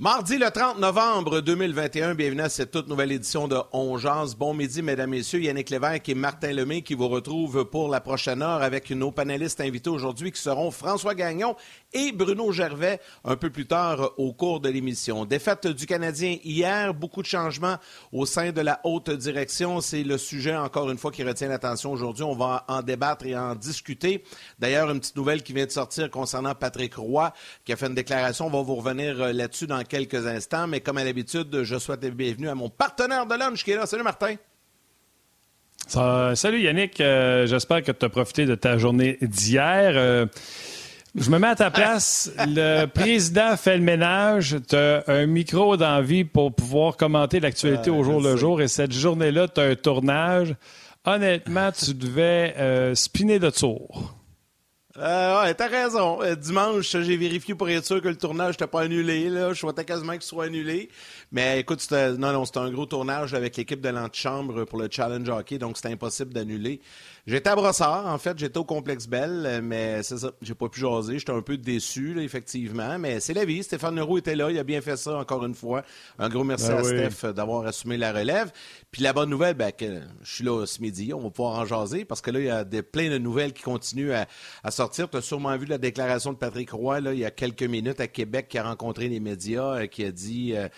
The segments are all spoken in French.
Mardi le 30 novembre 2021, bienvenue à cette toute nouvelle édition de On Bon midi, mesdames, messieurs. Yannick Lévesque et Martin Lemay qui vous retrouvent pour la prochaine heure avec nos panélistes invités aujourd'hui qui seront François Gagnon et Bruno Gervais un peu plus tard au cours de l'émission. Défaite du Canadien hier, beaucoup de changements au sein de la haute direction. C'est le sujet, encore une fois, qui retient l'attention aujourd'hui. On va en débattre et en discuter. D'ailleurs, une petite nouvelle qui vient de sortir concernant Patrick Roy qui a fait une déclaration. On va vous revenir euh, là-dessus dans quelques instants. Mais comme à l'habitude, je souhaite la bienvenue à mon partenaire de lunch qui est là. Salut Martin. salut Yannick, euh, j'espère que tu as profité de ta journée d'hier. Euh, je me mets à ta place. Le président fait le ménage. Tu as un micro d'envie pour pouvoir commenter l'actualité au jour le jour. Et cette journée-là, tu as un tournage. Honnêtement, tu devais euh, spinner de tour. Euh, ouais, t'as raison. Euh, dimanche, j'ai vérifié pour être sûr que le tournage n'était pas annulé. Là. Je souhaitais quasiment qu'il soit annulé. Mais écoute, non, non, c'était un gros tournage avec l'équipe de l'antichambre pour le Challenge Hockey, donc c'était impossible d'annuler. J'étais à Brossard, en fait, j'étais au Complexe Belle, mais c'est ça, j'ai pas pu jaser. J'étais un peu déçu, effectivement, mais c'est la vie. Stéphane Leroux était là, il a bien fait ça encore une fois. Un gros merci ben à Steph d'avoir assumé la relève. Puis la bonne nouvelle, ben, que je suis là ce midi, on va pouvoir en jaser, parce que là, il y a des, plein de nouvelles qui continuent à, sortir. Tu as sûrement vu la déclaration de Patrick Roy, là, il y a quelques minutes à Québec, qui a rencontré les médias, euh, qui a dit... Euh,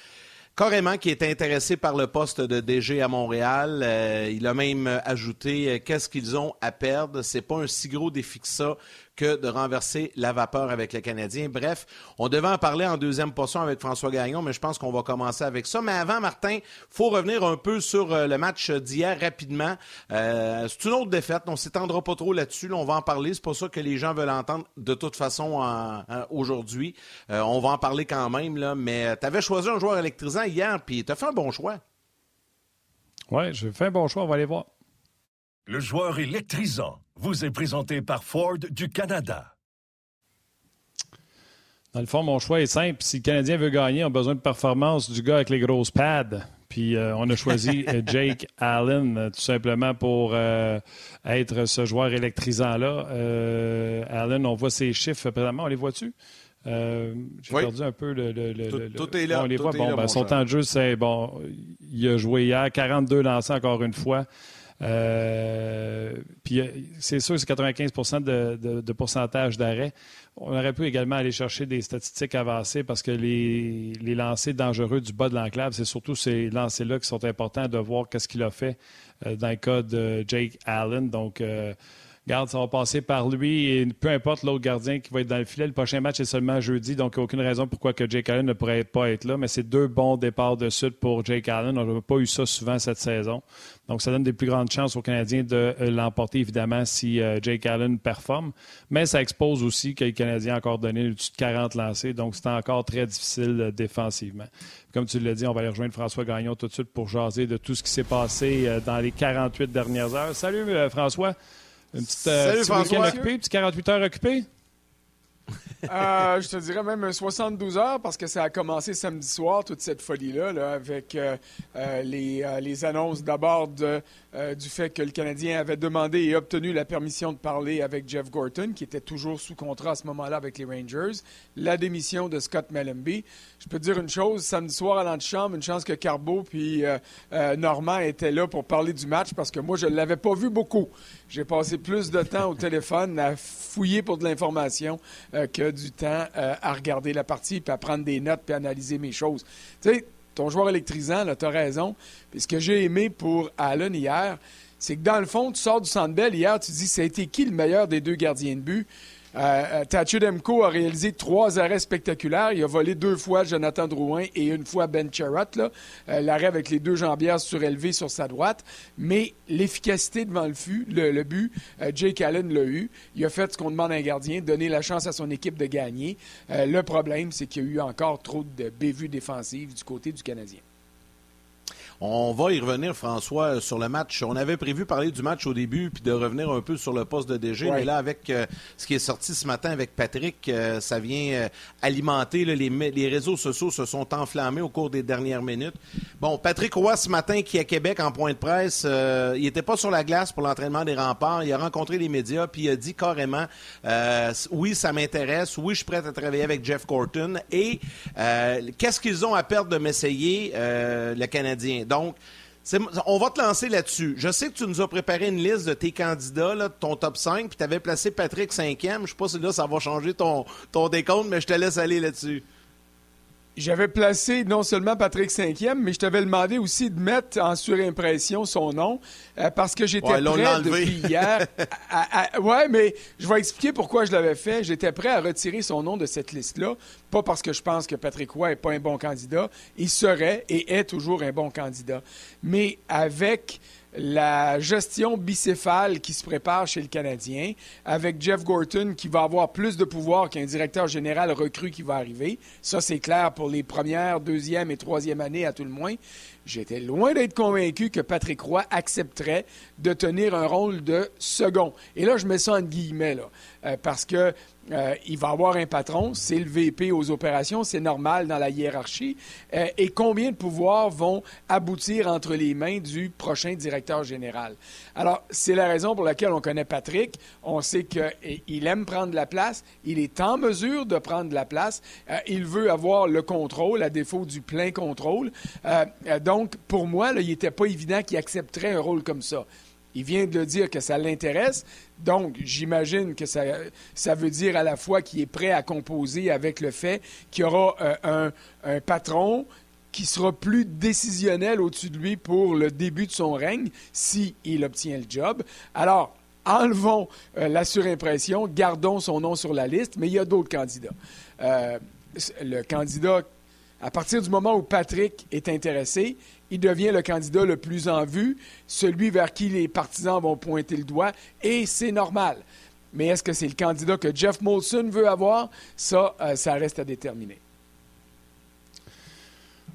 carrément qui est intéressé par le poste de DG à Montréal. Euh, il a même ajouté euh, qu'est-ce qu'ils ont à perdre? C'est pas un si gros défi que ça que de renverser la vapeur avec les Canadiens. Bref, on devait en parler en deuxième portion avec François Gagnon, mais je pense qu'on va commencer avec ça. Mais avant, Martin, faut revenir un peu sur euh, le match d'hier rapidement. Euh, c'est une autre défaite. On s'étendra pas trop là-dessus. on va en parler. C'est pas ça que les gens veulent entendre de toute façon aujourd'hui. Euh, on va en parler quand même. Mais tu avais choisi un joueur électrisant hier, puis tu as fait un bon choix. Oui, j'ai fait un bon choix. On va aller voir. Le joueur électrisant vous est présenté par Ford du Canada. Dans le fond, mon choix est simple. Si le Canadien veut gagner, on a besoin de performance du gars avec les grosses pads. Puis euh, on a choisi euh, Jake Allen euh, tout simplement pour être ce joueur électrisant-là. Allen, on voit ses chiffres présentement. On les voit-tu? J'ai perdu un peu le. tout, est là. On les voit. Bon, ben, son temps de jeu, c'est bon. Il a joué hier, 42 lancés encore une fois. Euh, euh, c'est sûr, c'est 95% de, pourcentage d'arrêt. On aurait pu également aller chercher des statistiques avancées parce que les, les lancers dangereux du bas de l'enclave, c'est surtout ces lancers-là qui sont importants de voir qu'est-ce qu'il a fait euh, dans le cas de Jake Allen. Donc, Garde, ça va passer par lui et peu importe l'autre gardien qui va être dans le filet. Le prochain match est seulement jeudi, donc aucune raison pourquoi que Jake Allen ne pourrait pas être là. Mais c'est deux bons départs de suite pour Jake Allen. On n'a pas eu ça souvent cette saison. Donc, ça donne des plus grandes chances aux Canadiens de euh, l'emporter, évidemment, si euh, Jake Allen performe. Mais ça expose aussi que les Canadiens ont encore donné au-dessus de 40 lancés. Donc, c'est encore très difficile euh, défensivement. Comme tu l'as dit, on va aller rejoindre François Gagnon tout de suite pour jaser de tout ce qui s'est passé dans les 48 dernières heures. Salut, François. Une petite, euh, Salut, François. occupé, petit 48 heures occupé? Euh, je te dirais même 72 heures parce que ça a commencé samedi soir, toute cette folie-là, là, avec euh, les, les, annonces d'abord euh, du fait que le Canadien avait demandé et obtenu la permission de parler avec Jeff Gorton, qui était toujours sous contrat à ce moment-là avec les Rangers, la démission de Scott Mellenby. Je peux te dire une chose, samedi soir à l'antichambre, une chance que Carbo puis euh, euh, Normand étaient là pour parler du match parce que moi, je ne l'avais pas vu beaucoup. J'ai passé plus de temps au téléphone à fouiller pour de l'information que du temps à regarder la partie, puis à prendre des notes, puis à analyser mes choses. Tu sais, ton joueur électrisant, tu as raison. Puis ce que j'ai aimé pour Allen hier, c'est que dans le fond, tu sors du centre belle hier, tu dis, ça a été qui le meilleur des deux gardiens de but? Euh, Demko a réalisé trois arrêts spectaculaires. Il a volé deux fois Jonathan Drouin et une fois Ben Charrot, l'arrêt avec les deux jambières surélevées sur sa droite. Mais l'efficacité devant le, fût, le, but, Jake Allen l'a eu. Il a fait ce qu'on demande à un gardien, donner la chance à son équipe de gagner. le problème, c'est qu'il y a eu encore trop de bévues défensives du côté du Canadien. On va y revenir, François, sur le match. On avait prévu parler du match au début puis de revenir un peu sur le poste de DG, mais là, avec euh, ce qui est sorti ce matin avec Patrick, euh, ça vient euh, alimenter. les, les, réseaux sociaux se sont enflammés au cours des dernières minutes. Bon, Patrick Roy, ce matin, qui est à Québec en point de presse, il n'était pas sur la glace pour l'entraînement des remparts. Il a rencontré les médias puis il a dit carrément oui, ça m'intéresse. Oui, je suis prêt à travailler avec Jeff Corton. Et qu'est-ce qu'ils ont à perdre de m'essayer, le Canadien? Donc, on va te lancer là-dessus. Je sais que tu nous as préparé une liste de tes candidats, de ton top 5, puis tu avais placé Patrick 5e. Je sais pas si là, ça va changer ton, ton décompte, mais je te laisse aller là-dessus. J'avais placé non seulement Patrick Cinquième, mais je t'avais demandé aussi de mettre en surimpression son nom euh, parce que j'étais prêt depuis hier. ouais, mais je vais expliquer pourquoi je l'avais fait. J'étais prêt à retirer son nom de cette liste-là, pas parce que je pense que Patrick Roy n'est pas un bon candidat. Il serait et est toujours un bon candidat. Mais avec la gestion bicéphale qui se prépare chez le Canadien, avec Jeff Gorton qui va avoir plus de pouvoir qu'un directeur général recru qui va arriver. Ça, c'est clair pour les premières, deuxième et troisième années à tout le moins. J'étais loin d'être convaincu que Patrick Roy accepterait de tenir un rôle de second. Et là, je mets ça en guillemets, là, euh, parce que euh, il va avoir un patron, c'est le VP aux opérations, c'est normal dans la hiérarchie. Euh, et combien de pouvoirs vont aboutir entre les mains du prochain directeur général? Alors, c'est la raison pour laquelle on connaît Patrick. On sait qu'il aime prendre la place, il est en mesure de prendre la place, euh, il veut avoir le contrôle à défaut du plein contrôle. donc, pour moi, il n'était pas évident qu'il accepterait un rôle comme ça. Il vient de le dire que ça l'intéresse. Donc, j'imagine que ça, ça veut dire à la fois qu'il est prêt à composer avec le fait qu'il y aura euh, un, patron qui sera plus décisionnel au-dessus de lui pour le début de son règne s'il il obtient le job. Alors, enlevons euh, la surimpression, gardons son nom sur la liste, mais il y a d'autres candidats. Euh, le candidat, à partir du moment où Patrick est intéressé, il devient le candidat le plus en vue, celui vers qui les partisans vont pointer le doigt, et c'est normal. Mais est-ce que c'est le candidat que Jeff Molson veut avoir? Ça, euh, ça reste à déterminer.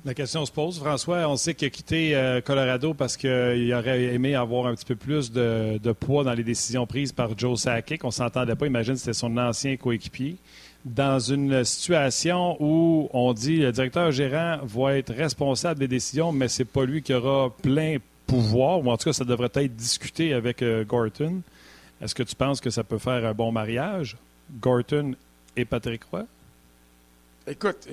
La question se pose. François, on sait qu'il a quitté euh, Colorado parce qu'il aurait aimé avoir un petit peu plus de, poids dans les décisions prises par Joe Sakic. On s'entendait pas. Imagine, c'était son ancien coéquipier dans une situation où on dit le directeur gérant va être responsable des décisions, mais c'est pas lui qui aura plein pouvoir, ou en tout cas, ça devrait être discuté avec euh, Gorton. Est-ce que tu penses que ça peut faire un bon mariage, Gorton et Patrick Roy? Écoute,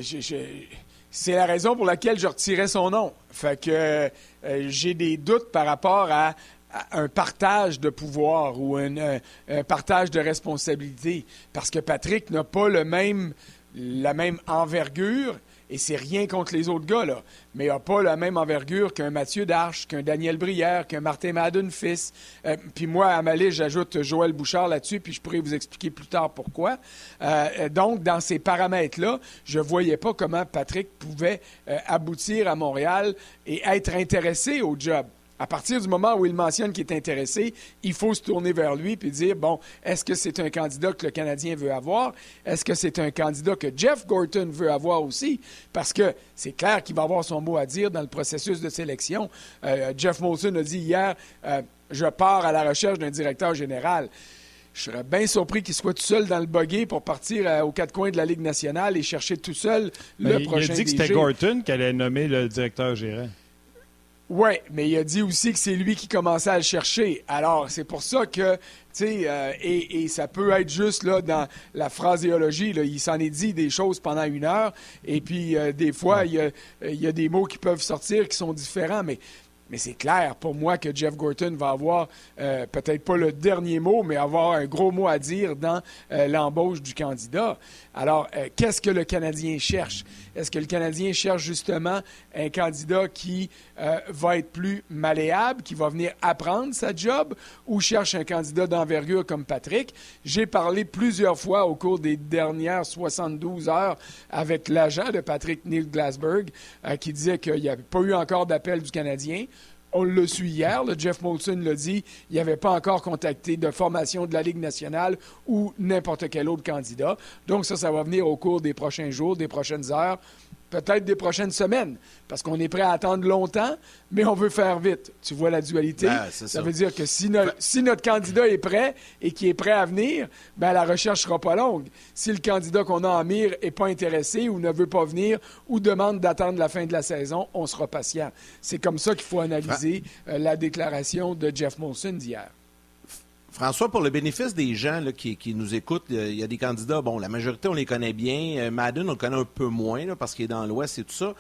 c'est la raison pour laquelle je retirais son nom. Fait que euh, j'ai des doutes par rapport à un partage de pouvoir ou un, partage de responsabilité. Parce que Patrick n'a pas la même envergure, et c'est rien contre les autres gars, mais il n'a pas la même envergure qu'un Mathieu Darche, qu'un Daniel Brière, qu'un Martin Madden fils. Euh, puis moi, à ma liste, j'ajoute Joël Bouchard là-dessus, puis je pourrais vous expliquer plus tard pourquoi. Euh, donc, dans ces paramètres-là, je ne voyais pas comment Patrick pouvait euh, aboutir à Montréal et être intéressé au job. À partir du moment où il mentionne qu'il est intéressé, il faut se tourner vers lui et dire, bon, est-ce que c'est un candidat que le Canadien veut avoir? Est-ce que c'est un candidat que Jeff Gorton veut avoir aussi? Parce que c'est clair qu'il va avoir son mot à dire dans le processus de sélection. Euh, Jeff Molson a dit hier, euh, je pars à la recherche d'un directeur général. Je serais bien surpris qu'il soit tout seul dans le buggy pour partir euh, aux quatre coins de la Ligue nationale et chercher tout seul le prochain Il a dit que c'était Gorton qui allait nommer le directeur gérant. Oui, mais il a dit aussi que c'est lui qui commençait à le chercher. Alors, c'est pour ça que, tu sais, euh, et, ça peut être juste là dans la phraséologie, là, il s'en est dit des choses pendant une heure, et puis euh, des fois, il y, a, des mots qui peuvent sortir qui sont différents, mais Mais c'est clair pour moi que Jeff Gorton va avoir euh, peut-être pas le dernier mot, mais avoir un gros mot à dire dans euh, l'embauche du candidat. Alors, euh, qu'est-ce que le Canadien cherche? Est-ce que le Canadien cherche justement un candidat qui va être plus malléable, qui va venir apprendre sa job, ou cherche un candidat d'envergure comme Patrick? J'ai parlé plusieurs fois au cours des dernières 72 heures avec l'agent de Patrick Neil Glasberg, qui disait qu'il n'y avait pas eu encore d'appel du Canadien. On le suit hier, le Jeff Molson l'a dit, il n'y avait pas encore contacté de formation de la Ligue nationale ou n'importe quel autre candidat. Donc ça, ça va venir au cours des prochains jours, des prochaines heures peut-être des prochaines semaines, parce qu'on est prêt à attendre longtemps, mais on veut faire vite. Tu vois la dualité? Ben, ça, veut dire que si, notre candidat est prêt et qui est prêt à venir, ben, la recherche sera pas longue. Si le candidat qu'on a en mire n'est pas intéressé ou ne veut pas venir ou demande d'attendre la fin de la saison, on sera patient. C'est comme ça qu'il faut analyser euh, la déclaration de Jeff Molson d'hier. François, pour le bénéfice des gens qui, nous écoutent, il y a des candidats, bon, la majorité, on les connaît bien. Euh, Madden, on le connaît un peu moins parce qu'il est dans l'Ouest et tout ça.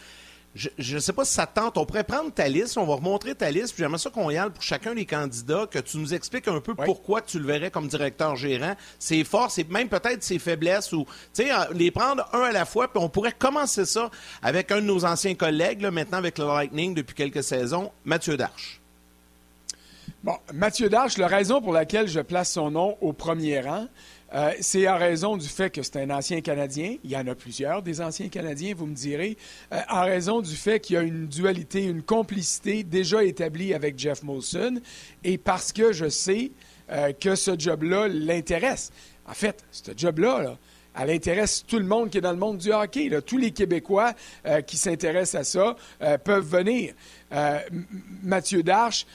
Je ne sais pas si ça tente. On pourrait prendre ta liste, on va remontrer ta liste, puis j'aimerais ça qu'on y aille pour chacun des candidats, que tu nous expliques un peu pourquoi tu le verrais comme directeur gérant, ses forces et même peut-être ses faiblesses, ou les prendre un à la fois, puis on pourrait commencer ça avec un de nos anciens collègues, maintenant avec le Lightning depuis quelques saisons, Mathieu Darche. Bon, Mathieu Darche, la raison pour laquelle je place son nom au premier rang, euh, c'est en raison du fait que c'est un ancien Canadien. Il y en a plusieurs des anciens Canadiens, vous me direz. Euh, en raison du fait qu'il y a une dualité, une complicité déjà établie avec Jeff Molson et parce que je sais euh, que ce job-là l'intéresse. En fait, ce job-là, là, elle intéresse tout le monde qui est dans le monde du hockey. Tous les Québécois qui s'intéressent à ça peuvent venir. Mathieu Darche,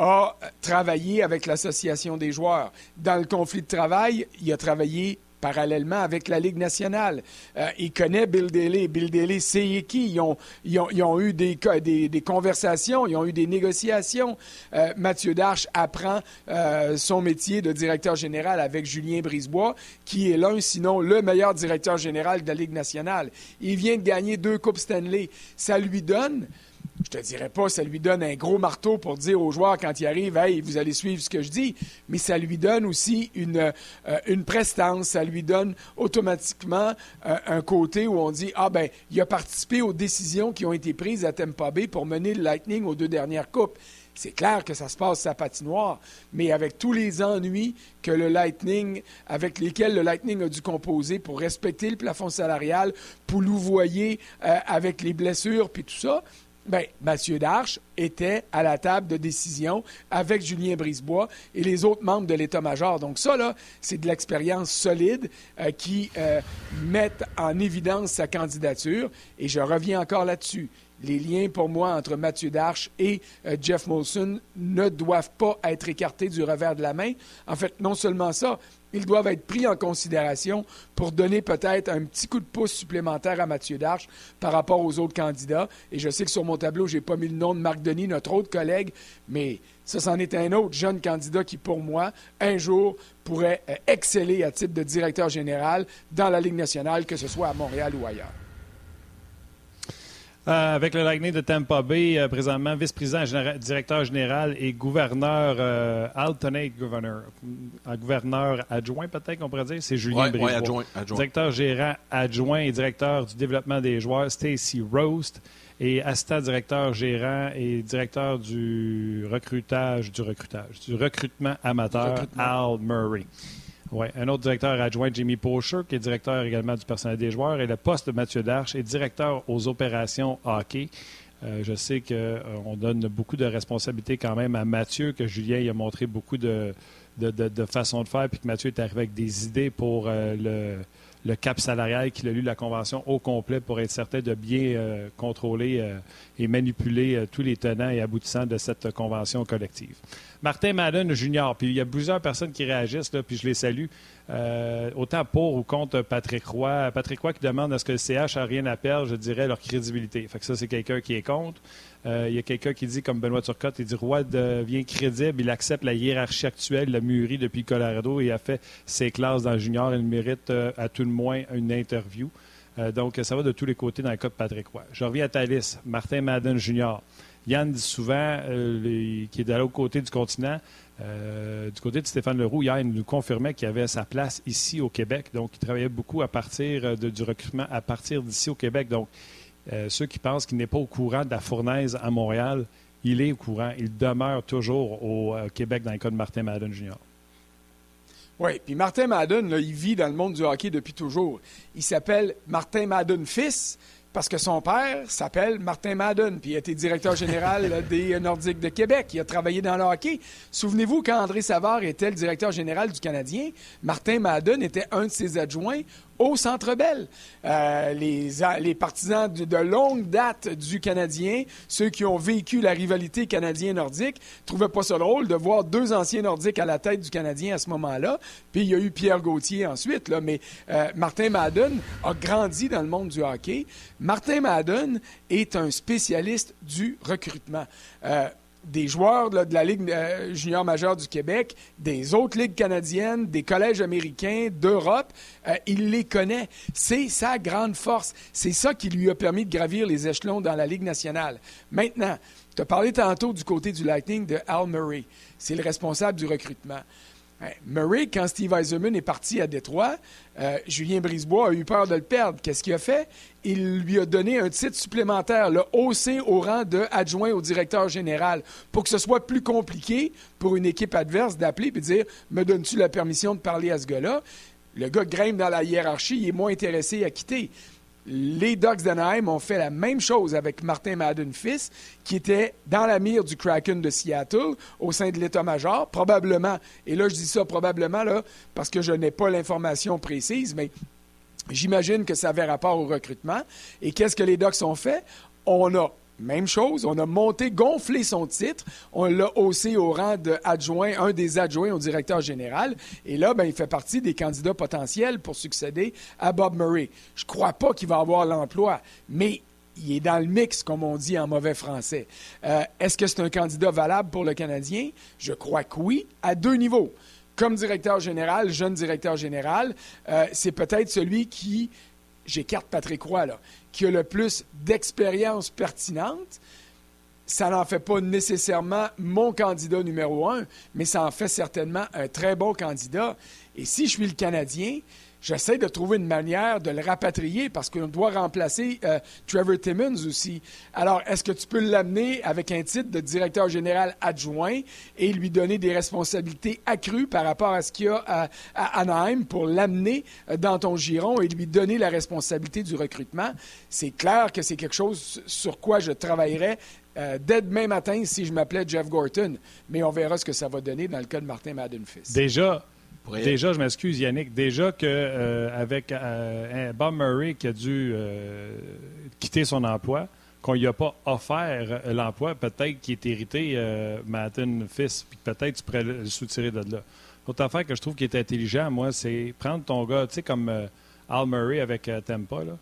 a travaillé avec l'Association des joueurs. Dans le conflit de travail, il a travaillé parallèlement avec la Ligue nationale. Euh, il connaît Bill Daly. Bill Daly sait qui? Ils ont, ils ont, eu des, des, des, conversations, ils ont eu des négociations. Euh, Mathieu Darche apprend euh, son métier de directeur général avec Julien Brisebois, qui est l'un, sinon le meilleur directeur général de la Ligue nationale. Il vient de gagner deux Coupes Stanley. Ça lui donne je te dirais pas, ça lui donne un gros marteau pour dire aux joueurs quand ils arrivent, hey, vous allez suivre ce que je dis, mais ça lui donne aussi une, euh, prestance, ça lui donne automatiquement euh, un côté où on dit, ah ben, il a participé aux décisions qui ont été prises à Tampa Bay pour mener le Lightning aux deux dernières coupes. C'est clair que ça se passe sa patinoire, mais avec tous les ennuis que le Lightning, avec lesquels le Lightning a dû composer pour respecter le plafond salarial, pour louvoyer euh, avec les blessures puis tout ça, Bien, Mathieu Darche était à la table de décision avec Julien Brisebois et les autres membres de l'état-major. Donc ça, là, c'est de l'expérience solide euh, qui euh, met en évidence sa candidature. Et je reviens encore là-dessus. Les liens pour moi entre Mathieu Darche et euh, Jeff Molson ne doivent pas être écartés du revers de la main. En fait, non seulement ça, ils doivent être pris en considération pour donner peut-être un petit coup de pouce supplémentaire à Mathieu Darche par rapport aux autres candidats. Et je sais que sur mon tableau, je n'ai pas mis le nom de Marc Denis, notre autre collègue, mais ça, c'en est un autre jeune candidat qui, pour moi, un jour pourrait euh, exceller à titre de directeur général dans la Ligue nationale, que ce soit à Montréal ou ailleurs. Euh, avec le Lightning de Tampa Bay, euh, présentement vice-président, directeur général et gouverneur, euh, alternate gouverneur, gouverneur adjoint peut-être qu'on pourrait dire, c'est Julien ouais, adjoint, Directeur gérant adjoint et directeur du développement des joueurs, Stacy Roast. Et assistant directeur gérant et directeur du recrutage, du recrutage, du recrutement amateur, Al Murray. Oui, un autre directeur adjoint, Jimmy Pocher, qui est directeur également du personnel des joueurs, et le poste de Mathieu Darche est directeur aux opérations hockey. Euh, je sais qu'on euh, donne beaucoup de responsabilités quand même à Mathieu, que Julien il a montré beaucoup de, de, de, façons de faire, puis que Mathieu est arrivé avec des idées pour euh, le, le, cap salarial, qu'il a lu la convention au complet pour être certain de bien contrôler et manipuler tous les tenants et aboutissants de cette convention collective. Martin Madden Junior. Puis il y a plusieurs personnes qui réagissent, là, puis je les salue. Euh, autant pour ou contre Patrick Roy. Patrick Roy qui demande est-ce que le CH a rien à perdre, je dirais leur crédibilité. Fait que ça, c'est quelqu'un qui est contre. Euh, il y a quelqu'un qui dit, comme Benoît Turcotte, il dit Roy devient crédible, il accepte la hiérarchie actuelle, il a mûri depuis Colorado et a fait ses classes dans junior. Il mérite euh, à tout le moins une interview. donc, ça va de tous les côtés dans le cas de Patrick Roy. Je reviens à liste. Martin Madden Junior. Yann dit souvent, qui est de l'autre côté du continent, du côté de Stéphane Leroux, hier, il nous confirmait qu'il avait sa place ici au Québec. Donc, il travaillait beaucoup à partir du recrutement à partir d'ici au Québec. Donc, ceux qui pensent qu'il n'est pas au courant de la fournaise à Montréal, il est au courant. Il demeure toujours au Québec dans le cas de Martin Madden Jr. Oui, puis Martin Madden, il vit dans le monde du hockey depuis toujours. Il s'appelle Martin Madden fils parce que son père s'appelle Martin Madden, puis il a été directeur général des Nordiques de Québec. Il a travaillé dans le hockey. Souvenez-vous, quand André Savard était le directeur général du Canadien, Martin Madden était un de ses adjoints au Centre Bell. Euh, les, partisans de, longue date du Canadien, ceux qui ont vécu la rivalité canadien-nordique, trouvaient pas ça drôle de voir deux anciens nordiques à la tête du Canadien à ce moment-là. Puis il y a eu Pierre Gauthier ensuite, mais euh, Martin Madden a grandi dans le monde du hockey. Martin Madden est un spécialiste du recrutement. Euh, des joueurs de la Ligue euh, junior majeure du Québec, des autres ligues canadiennes, des collèges américains, d'Europe. Euh, il les connaît. C'est sa grande force. C'est ça qui lui a permis de gravir les échelons dans la Ligue nationale. Maintenant, tu as parlé tantôt du côté du Lightning de Al Murray. C'est le responsable du recrutement. Murray, quand Steve Eiserman est parti à Détroit, euh, Julien Brisebois a eu peur de le perdre. Qu'est-ce qu'il a fait? Il lui a donné un titre supplémentaire, le haussé au rang de adjoint au directeur général, pour que ce soit plus compliqué pour une équipe adverse d'appeler et de dire Me donnes-tu la permission de parler à ce gars-là? Le gars grimpe dans la hiérarchie, il est moins intéressé à quitter les Ducks d'Anaheim ont fait la même chose avec Martin Madden fils, qui était dans la mire du Kraken de Seattle au sein de l'état-major, probablement. Et là, je dis ça probablement parce que je n'ai pas l'information précise, mais j'imagine que ça avait rapport au recrutement. Et qu'est-ce que les Ducks ont fait? On a même chose, on a monté, gonflé son titre, on l'a haussé au rang d'adjoint, un des adjoints au directeur général, et là, ben, il fait partie des candidats potentiels pour succéder à Bob Murray. Je ne crois pas qu'il va avoir l'emploi, mais il est dans le mix, comme on dit en mauvais français. Euh, est-ce que c'est un candidat valable pour le Canadien? Je crois que oui, à deux niveaux. Comme directeur général, jeune directeur général, euh, c'est peut-être celui qui j'écarte Patrick Roy, là, qui a le plus d'expérience pertinente, ça n'en fait pas nécessairement mon candidat numéro un, mais ça en fait certainement un très bon candidat. Et si je suis le Canadien, j'essaie de trouver une manière de le rapatrier parce qu'on doit remplacer euh, Trevor Timmons aussi. Alors, est-ce que tu peux l'amener avec un titre de directeur général adjoint et lui donner des responsabilités accrues par rapport à ce qu'il y a à, Anaheim pour l'amener euh, dans ton giron et lui donner la responsabilité du recrutement? C'est clair que c'est quelque chose sur quoi je travaillerais euh, dès demain matin si je m'appelais Jeff Gorton. Mais on verra ce que ça va donner dans le cas de Martin Madden-Fils. Déjà, Déjà, je m'excuse, Yannick. Déjà qu'avec euh, euh, Bob Murray qui a dû euh, quitter son emploi, qu'on lui a pas offert l'emploi, peut-être qu'il est hérité Martin Fils, puis peut-être tu pourrais le soutirer de là. L'autre affaire que je trouve qui est intelligent, moi, c'est prendre ton gars, tu sais, comme Al Murray avec Tampa, là,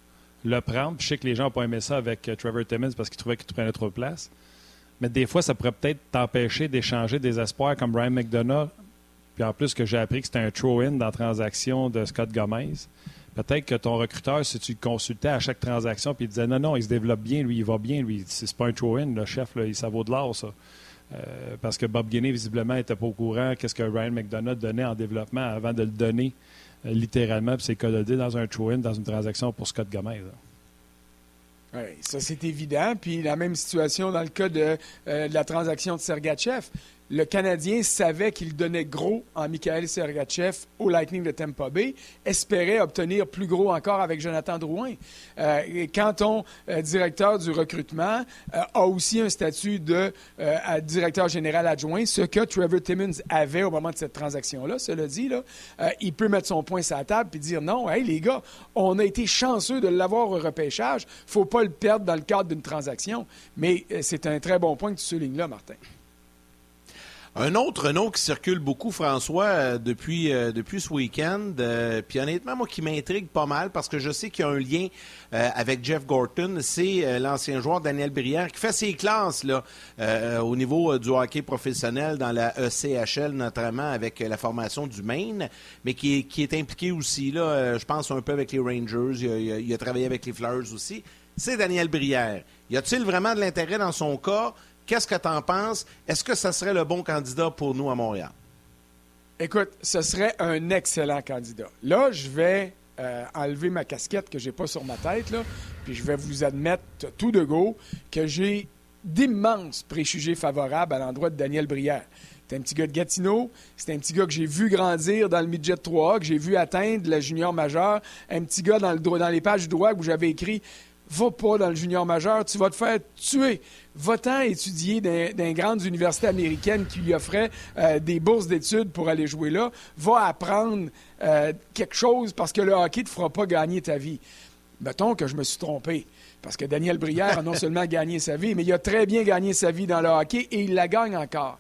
le prendre. Je sais que les gens n'ont pas aimé ça avec Trevor Timmons parce qu'ils trouvaient qu'il prenait trop de place. Mais des fois, ça pourrait peut-être t'empêcher d'échanger des espoirs comme Brian McDonough puis en plus que j'ai appris que c'était un throw-in dans la transaction de Scott Gomez. Peut-être que ton recruteur, si tu le consultais à chaque transaction, puis il disait non, non, il se développe bien, lui, il va bien, lui. C'est pas un throw-in, le chef, ça vaut de l'or, ça. Euh, parce que Bob Guinée, visiblement, n'était pas au courant qu'est-ce que Ryan McDonough donnait en développement avant de le donner euh, littéralement, puis c'est codé dans un throw-in, dans une transaction pour Scott Gomez. Oui, ça c'est évident. Puis la même situation dans le cas de, euh, de la transaction de Sergachev le Canadien savait qu'il donnait gros en Mikhail Sergachev au Lightning de Tampa Bay, espérait obtenir plus gros encore avec Jonathan Drouin. Euh, quand ton euh, directeur du recrutement euh, a aussi un statut de directeur général adjoint, ce que Trevor Timmons avait au moment de cette transaction-là, cela dit, il peut mettre son point sur la table et dire non, hey les gars, on a été chanceux de l'avoir au repêchage, faut pas le perdre dans le cadre d'une transaction. Mais c'est un très bon point que tu soulignes là, Martin. Un autre nom qui circule beaucoup, François, euh, depuis, euh, depuis ce week-end, euh, puis honnêtement, moi, qui m'intrigue pas mal parce que je sais qu'il y a un lien avec Jeff Gorton, c'est l'ancien joueur Daniel Brière qui fait ses classes là, au niveau du hockey professionnel dans la ECHL, notamment avec la formation du Maine, mais qui qui est impliqué aussi, là, je pense, un peu avec les Rangers, il a, il a travaillé avec les Fleurs aussi. C'est Daniel Brière. Y a-t-il vraiment de l'intérêt dans son cas? Qu'est-ce que tu en penses? Est-ce que ça serait le bon candidat pour nous à Montréal? Écoute, ce serait un excellent candidat. Là, je vais euh, enlever ma casquette que j'ai pas sur ma tête, puis je vais vous admettre tout de go que j'ai d'immenses préjugés favorables à l'endroit de Daniel Brière. C'est un petit gars de Gatineau. C'est un petit gars que j'ai vu grandir dans le midget 3 que j'ai vu atteindre la junior majeur. Un petit gars dans, le, dans les pages du droit où j'avais écrit Va pas dans le junior majeur, tu vas te faire tuer. Va-t'en étudier dans, grandes universités américaines qui lui offraient euh, des bourses d'études pour aller jouer là. Va apprendre euh, quelque chose parce que le hockey ne te fera pas gagner ta vie. Mettons que je me suis trompé. Parce que Daniel Brière a non seulement gagné sa vie, mais il a très bien gagné sa vie dans le hockey et il la gagne encore.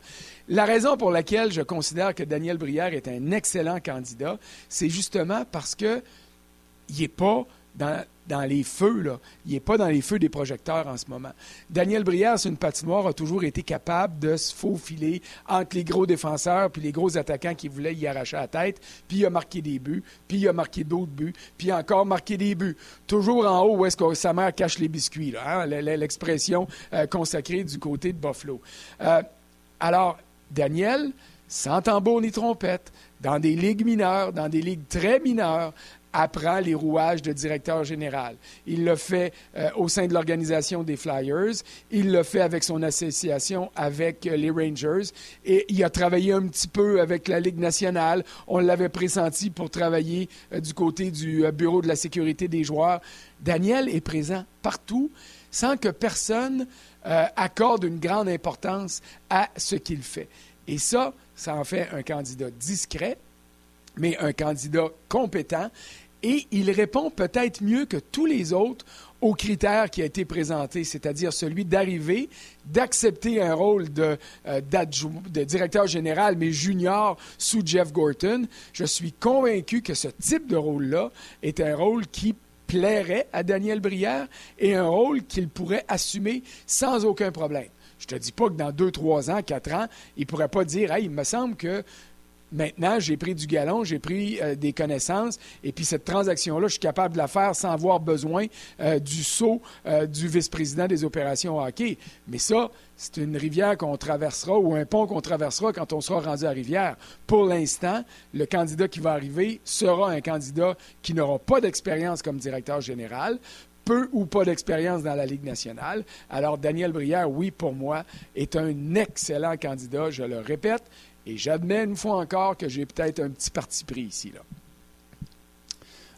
La raison pour laquelle je considère que Daniel Brière est un excellent candidat, c'est justement parce que il n'est pas dans, les feux, là. Il n'est pas dans les feux des projecteurs en ce moment. Daniel Brière, une patinoire, a toujours été capable de se faufiler entre les gros défenseurs puis les gros attaquants qui voulaient y arracher la tête, puis il a marqué des buts, puis il a marqué d'autres buts, puis encore marqué des buts. Toujours en haut où est-ce que sa mère cache les biscuits, hein? l'expression euh, consacrée du côté de Buffalo. Euh, alors, Daniel, sans tambour ni trompette, dans des ligues mineures, dans des ligues très mineures, apprend les rouages de directeur général. Il le fait euh, au sein de l'organisation des Flyers, il le fait avec son association avec euh, les Rangers et il a travaillé un petit peu avec la Ligue nationale. On l'avait pressenti pour travailler euh, du côté du Bureau de la sécurité des joueurs. Daniel est présent partout sans que personne accorde une grande importance à ce qu'il fait. Et ça, ça en fait un candidat discret, mais un candidat compétent. Et il répond peut-être mieux que tous les autres aux critères qui a été présenté, c'est-à-dire celui d'arriver, d'accepter un rôle de, euh, de, directeur général, mais junior sous Jeff Gorton. Je suis convaincu que ce type de rôle-là est un rôle qui plairait à Daniel Brière et un rôle qu'il pourrait assumer sans aucun problème. Je te dis pas que dans deux, trois ans, quatre ans, il pourrait pas dire Hey, il me semble que Maintenant, j'ai pris du galon, j'ai pris euh, des connaissances, et puis cette transaction-là, je suis capable de la faire sans avoir besoin euh, du saut euh, du vice-président des opérations hockey. Mais ça, c'est une rivière qu'on traversera ou un pont qu'on traversera quand on sera rendu à rivière. Pour l'instant, le candidat qui va arriver sera un candidat qui n'aura pas d'expérience comme directeur général, peu ou pas d'expérience dans la Ligue nationale. Alors, Daniel Brière, oui, pour moi, est un excellent candidat, je le répète. Et j'admets une fois encore que j'ai peut-être un petit parti pris ici. Là.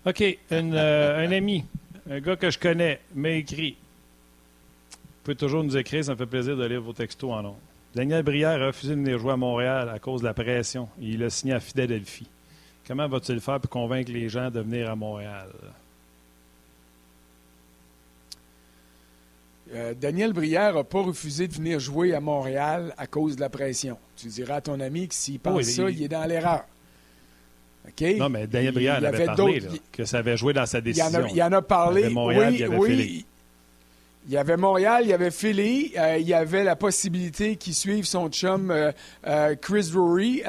OK. Euh, un ami, un gars que je connais, m'a écrit. Vous pouvez toujours nous écrire, ça me fait plaisir de lire vos textos en nom. Daniel Brière a refusé de venir jouer à Montréal à cause de la pression. Il a signé à Philadelphie. Comment va-t-il faire pour convaincre les gens de venir à Montréal? Euh, Daniel Brière n'a pas refusé de venir jouer à Montréal à cause de la pression. Tu diras à ton ami que s'il pense ça, il... est dans l'erreur. Non, mais Daniel Brière avait, parlé que ça avait joué dans sa décision. Il en a, parlé. oui, oui. Il y avait Montréal, il y avait Philly, euh, il y avait la possibilité qu'il suive son chum euh, Chris Drury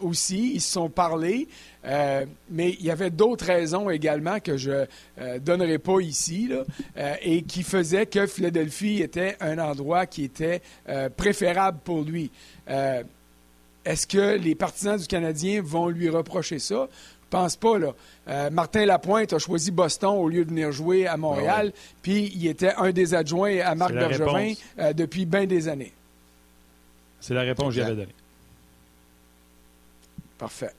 aussi. Ils se sont parlé. Euh, mais il y avait d'autres raisons également que je ne euh, donnerai pas ici euh, et qui faisaient que Philadelphie était un endroit qui était préférable pour lui. Est-ce que les partisans du Canadien vont lui reprocher ça? Je pense pas. Là. Martin Lapointe a choisi Boston au lieu de venir jouer à Montréal, ah puis il était un des adjoints à Marc Bergevin depuis bien des années. C'est la réponse que j'avais donnée. Parfait.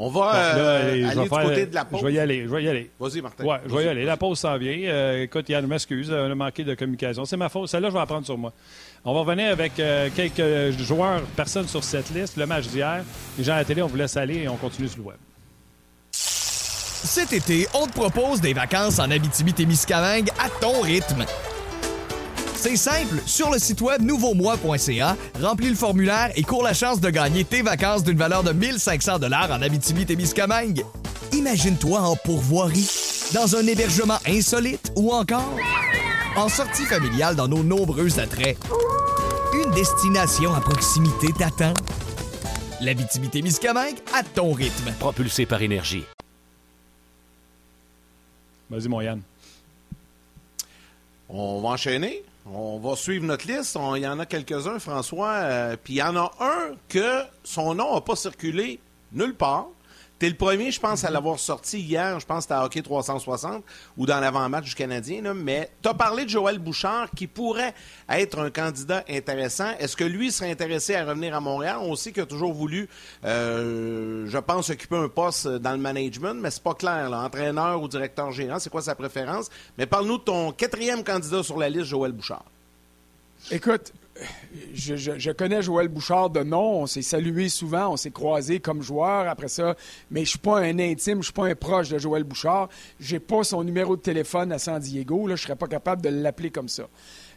On va euh, aller du côté de la pause. Je vais y aller. Je vais y aller. Vas-y, Martin. Ouais, je vais y aller. La pause s'en vient. Euh, écoute, Yann, m'excuse, on a manqué de communication. C'est ma faute. Celle-là, je vais la prendre sur moi. On va revenir avec euh, quelques joueurs, personnes sur cette liste. Le match d'hier. Les gens à la télé, on vous laisse aller et on continue sur le web. Cet été, on te propose des vacances en Abitibi-Témiscamingue à ton rythme. C'est simple, sur le site web nouveaumois.ca, remplis le formulaire et cours la chance de gagner tes vacances d'une valeur de 1500 dollars en Abitibi-Témiscamingue. Imagine-toi en pourvoirie, dans un hébergement insolite ou encore en sortie familiale dans nos nombreux attraits. Une destination à proximité t'attend. L'Abitibi-Témiscamingue à ton rythme. Propulsé par énergie. Vas-y, mon Yann. On va enchaîner. On va suivre notre liste. On- Il y en a quelques-uns, François. euh, Puis il y en a un que son nom n'a pas circulé nulle part. T'es le premier, je pense, à l'avoir sorti hier. Je pense que à Hockey 360 ou dans l'avant-match du Canadien. là. Mais tu as parlé de Joël Bouchard qui pourrait être un candidat intéressant. Est-ce que lui serait intéressé à revenir à Montréal? On sait qu'il a toujours voulu, euh, je pense, occuper un poste dans le management, mais c'est pas clair. Là. Entraîneur ou directeur gérant, c'est quoi sa préférence? Mais parle-nous de ton quatrième candidat sur la liste, Joël Bouchard. Écoute, je, connais Joël Bouchard de nom. On s'est salué souvent, on s'est croisés comme joueurs après ça. Mais je suis pas un intime, je suis pas un proche de Joël Bouchard. J'ai pas son numéro de téléphone à San Diego. Là, je serais pas capable de l'appeler comme ça.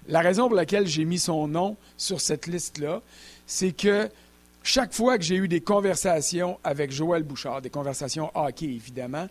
La raison pour laquelle j'ai mis son nom sur cette liste-là, c'est que chaque fois que j'ai eu des conversations avec Joël Bouchard, des conversations hockey évidemment,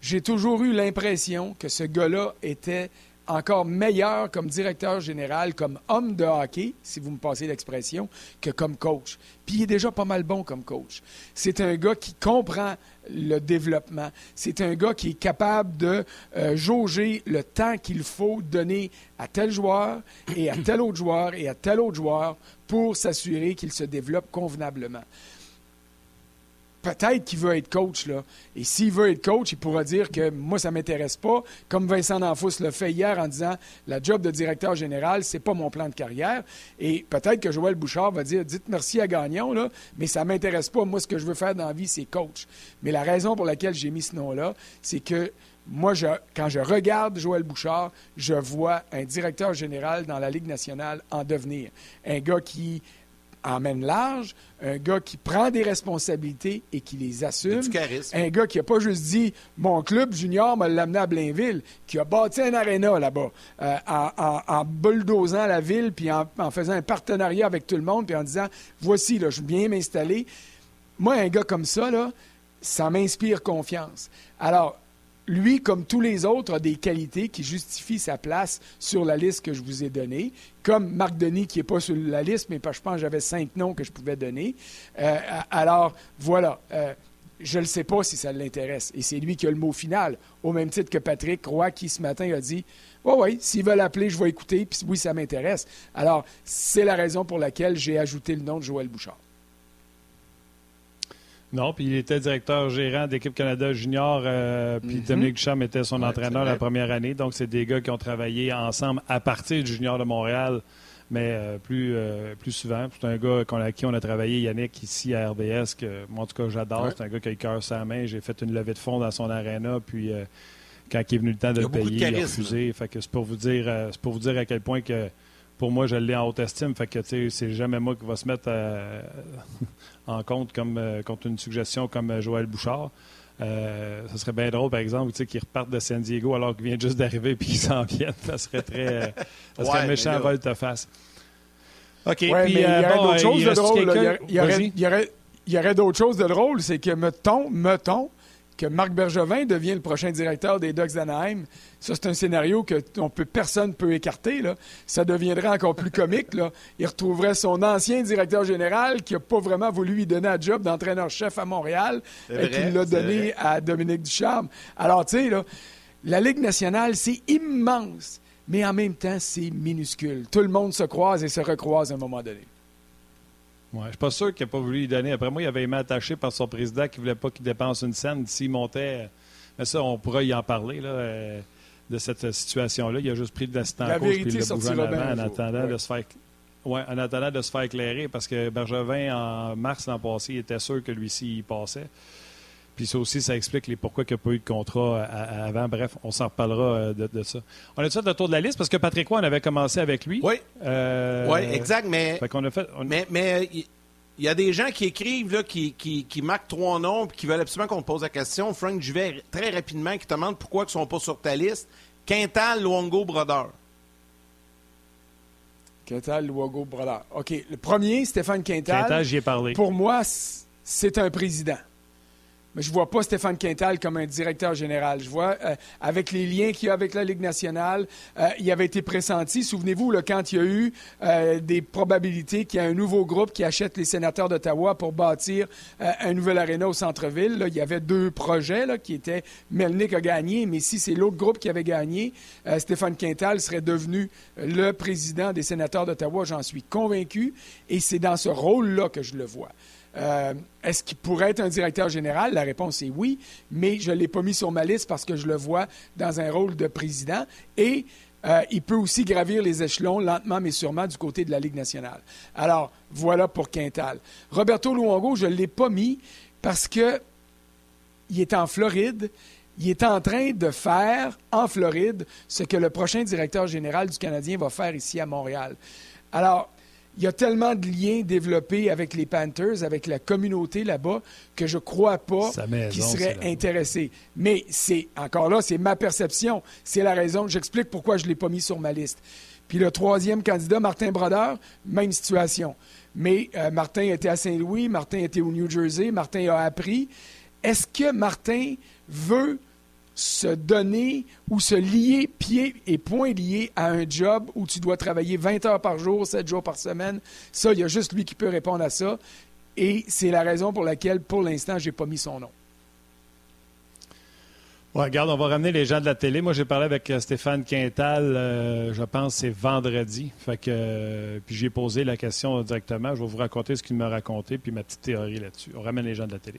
j'ai toujours eu l'impression que ce gars-là était encore meilleur comme directeur général, comme homme de hockey, si vous me passez l'expression, que comme coach. Puis il est déjà pas mal bon comme coach. C'est un gars qui comprend le développement. C'est un gars qui est capable de euh, jauger le temps qu'il faut donner à tel joueur et à tel autre joueur et à tel autre joueur pour s'assurer qu'il se développe convenablement peut-être qu'il veut être coach, là. Et s'il veut être coach, il pourra dire que moi, ça m'intéresse pas, comme Vincent D'Anfous le fait hier en disant la job de directeur général, c'est pas mon plan de carrière. Et peut-être que Joël Bouchard va dire dites merci à Gagnon, là, mais ça m'intéresse pas. Moi, ce que je veux faire dans la vie, c'est coach. Mais la raison pour laquelle j'ai mis ce nom-là, c'est que moi, quand je regarde Joël Bouchard, je vois un directeur général dans la Ligue nationale en devenir. Un gars qui emmène large, un gars qui prend des responsabilités et qui les assume. Du charisme. Un gars qui n'a pas juste dit mon club junior m'a l'amené à Blainville, qui a bâti un aréna là-bas, euh, en, en- en bulldozant la ville, puis en, en faisant un partenariat avec tout le monde, puis en disant voici, là, je viens m'installer. Moi, un gars comme ça, là, ça m'inspire confiance. Alors, lui, comme tous les autres, a des qualités qui justifient sa place sur la liste que je vous ai donnée. Comme Marc Denis, qui n'est pas sur la liste, mais je pense que j'avais cinq noms que je pouvais donner. Euh, alors, voilà. Euh, je ne sais pas si ça l'intéresse. Et c'est lui qui a le mot final, au même titre que Patrick Roy, qui ce matin a dit Oui, oui, s'ils veulent appeler, je vais écouter, puis oui, ça m'intéresse. Alors, c'est la raison pour laquelle j'ai ajouté le nom de Joël Bouchard. Non, puis il était directeur gérant d'équipe Canada Junior, euh, puis Mhm. Dominique Duchamp était son Ouais, entraîneur la première année. Donc, c'est des gars qui ont travaillé ensemble à partir du Junior de Montréal, mais euh, plus, euh, plus souvent. C'est un gars qu'on- à qui on a travaillé, Yannick, ici à RDS, que moi, en tout cas, j'adore. Ouais. C'est un gars qui a le cœur la main. J'ai fait une levée de fonds dans son aréna, puis quand il est venu le temps de le payer, il a refusé. Fait que c'est pour vous dire, c'est pour vous dire à quel point que pour moi, je l'ai en haute estime. Fait que, tu sais, c'est jamais moi qui va se mettre euh, en compte comme, euh, contre une suggestion comme euh, Joël Bouchard. Euh, ça serait bien drôle, par exemple, tu sais, qu'il reparte de San Diego alors qu'il vient juste d'arriver puis qu'il s'en vienne. Ça serait très. euh, ça serait Ouais, méchant là- volte-face. OK. Ouais, puis, mais il y aurait bon, d'autres choses de là? Il y aurait- il y aurait, d'autres choses de drôles. C'est que, mettons, mettons que Marc Bergevin devient le prochain directeur des Ducks d'Anaheim. Ça, c'est un scénario que on peut, personne ne peut écarter. Là. Ça deviendrait encore plus comique. Là. Il retrouverait son ancien directeur général qui n'a pas vraiment voulu lui donner un job d'entraîneur-chef à Montréal et qui l'a donné vrai. à Dominique Ducharme. Alors, tu sais, la Ligue nationale, c'est immense, mais en même temps, c'est minuscule. Tout le monde se croise et se recroise à un moment donné. Ouais, je suis pas sûr qu'il n'a pas voulu lui donner. Après moi, il avait aimé attaché par son président qui ne voulait pas qu'il dépense une scène s'il montait. Mais ça, on pourra y en parler là, euh, de cette situation-là. Il a juste pris de l'assistant La coach vérité puis il l'a bougé en avant en attendant, Ouais. de se faire, ouais, en attendant de se faire éclairer parce que Bergevin, en mars l'an passé, il était sûr que lui-ci, il passait. Puis ça aussi, ça explique les pourquoi il n'y a pas eu de contrat à- à- avant. Bref, on s'en reparlera euh, de, de ça. On a fait le tour de la liste? Parce que Patrick Roy, on avait commencé avec lui. Oui, Euh, oui, exact, mais Fait qu'on a fait. on- Mais mais il y a des gens qui écrivent, là, qui, qui, qui marquent trois noms et qui veulent absolument qu'on te pose la question. Frank Juvet, très rapidement, qui te demande pourquoi ils ne sont pas sur ta liste. Quintal, Luongo, Brodeur. Quintal, Luogo, Brodeur. OK. Le premier, Stéphane Quintal. Quintal, j'y ai parlé. Pour moi, c'est un président. Mais je ne vois pas Stéphane Quintal comme un directeur général. Je vois, euh, avec les liens qu'il y a avec la Ligue nationale, euh, il avait été pressenti. Souvenez-vous, quand il y a eu euh, des probabilités qu'il y ait un nouveau groupe qui achète les sénateurs d'Ottawa pour bâtir un nouvel aréna au centre-ville, il y avait deux projets là, qui étaient Melnick a gagné, mais si c'est l'autre groupe qui avait gagné, Stéphane Quintal serait devenu le président des sénateurs d'Ottawa, j'en suis convaincu, et c'est dans ce rôle-là que je le vois. Euh, est-ce qu'il pourrait être un directeur général? La réponse est oui, mais je ne l'ai pas mis sur ma liste parce que je le vois dans un rôle de président et euh, il peut aussi gravir les échelons lentement mais sûrement du côté de la Ligue nationale. Alors, voilà pour Quintal. Roberto Luongo, je ne l'ai pas mis parce que il est en Floride. Il est en train de faire en Floride ce que le prochain directeur général du Canadien va faire ici à Montréal. Alors, il y a tellement de liens développés avec les Panthers, avec la communauté là-bas, que je ne crois pas qu'ils seraient intéressés. Mais c'est encore là, c'est ma perception. C'est la raison. J'explique pourquoi je ne l'ai pas mis sur ma liste. Puis le troisième candidat, Martin Brodeur, même situation. Mais euh, Martin était à Saint-Louis, Martin était au New Jersey, Martin a appris. Est-ce que Martin veut se donner ou se lier pieds et poings liés à un job où tu dois travailler 20 heures par jour, 7 jours par semaine. Ça, il y a juste lui qui peut répondre à ça. Et c'est la raison pour laquelle, pour l'instant, je n'ai pas mis son nom. Regarde, on va ramener les gens de la télé. Moi, j'ai parlé avec euh, Stéphane Quintal, euh, je pense c'est vendredi. Fait que, euh, puis j'ai posé la question directement. Je vais vous raconter ce qu'il m'a raconté, puis ma petite théorie là-dessus. On ramène les gens de la télé.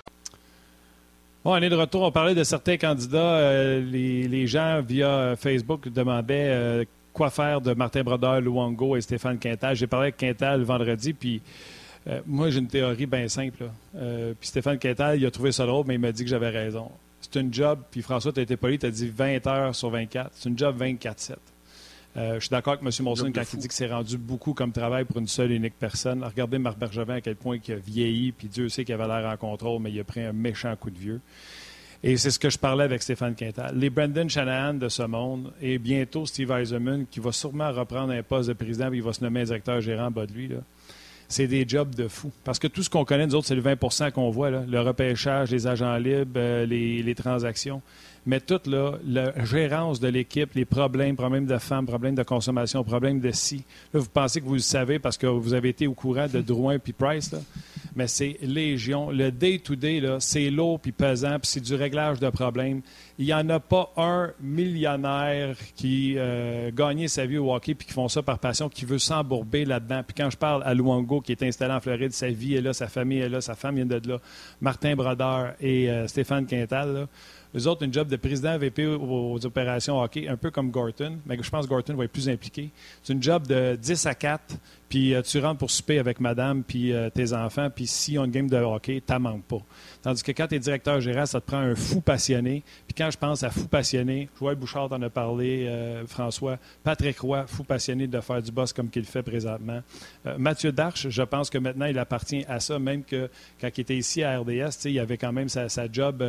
On est de retour. On parlait de certains candidats. Euh, les, gens, via Facebook, demandaient euh, quoi faire de Martin Brodeur, Luongo et Stéphane Quintal. J'ai parlé avec Quintal vendredi, puis euh, moi, j'ai une théorie bien simple. puis Stéphane Quintal, il a trouvé ça drôle, mais il m'a dit que j'avais raison. C'est une job, puis François, tu as été poli, tu as dit 20 heures sur 24. C'est une job 24-7. Euh, je suis d'accord avec M. Molson quand il dit que c'est rendu beaucoup comme travail pour une seule et unique personne. Regardez Marc Bergevin à quel point il a vieilli, puis Dieu sait qu'il avait l'air en contrôle, mais il a pris un méchant coup de vieux. Et c'est ce que je parlais avec Stéphane Quintal. Les Brendan Shanahan de ce monde et bientôt Steve Eisenman, qui va sûrement reprendre un poste de président puis il va se nommer directeur gérant en bas de lui, c'est des jobs de fou. Parce que tout ce qu'on connaît, nous autres, c'est le 20% qu'on voit, le repêchage, les agents libres, euh, les transactions mais toute là, la gérance de l'équipe, les problèmes, problèmes de femmes, problèmes de consommation, problèmes de si. Là, vous pensez que vous le savez parce que vous avez été au courant de Drouin puis Price, là. mais c'est légion. Le day-to-day, c'est lourd puis pesant, puis c'est du réglage de problèmes. Il n'y en a pas un millionnaire qui euh, gagnait sa vie au hockey puis qui font ça par passion, qui veut s'embourber là-dedans. Puis quand je parle à Luango, qui est installé en Floride, sa vie est là, sa famille est là, sa femme vient de là, Martin Brodeur et euh, Stéphane Quintal, là, eux autres, une job de président VP aux, opérations hockey, un peu comme Gorton, mais je pense que Gorton va être plus impliqué. C'est une job de 10 à 4, puis euh, tu rentres pour souper avec madame, puis euh, tes enfants, puis si on a une game de hockey, t'en manques pas. Tandis que quand tu es directeur général, ça te prend un fou passionné. Puis quand je pense à fou passionné, Joël Bouchard t'en a parlé, euh, François, Patrick Roy, fou passionné de faire du boss comme qu'il fait présentement. Mathieu Darche, je pense que maintenant, il appartient à ça, même que quand il était ici à RDS, il avait quand même sa job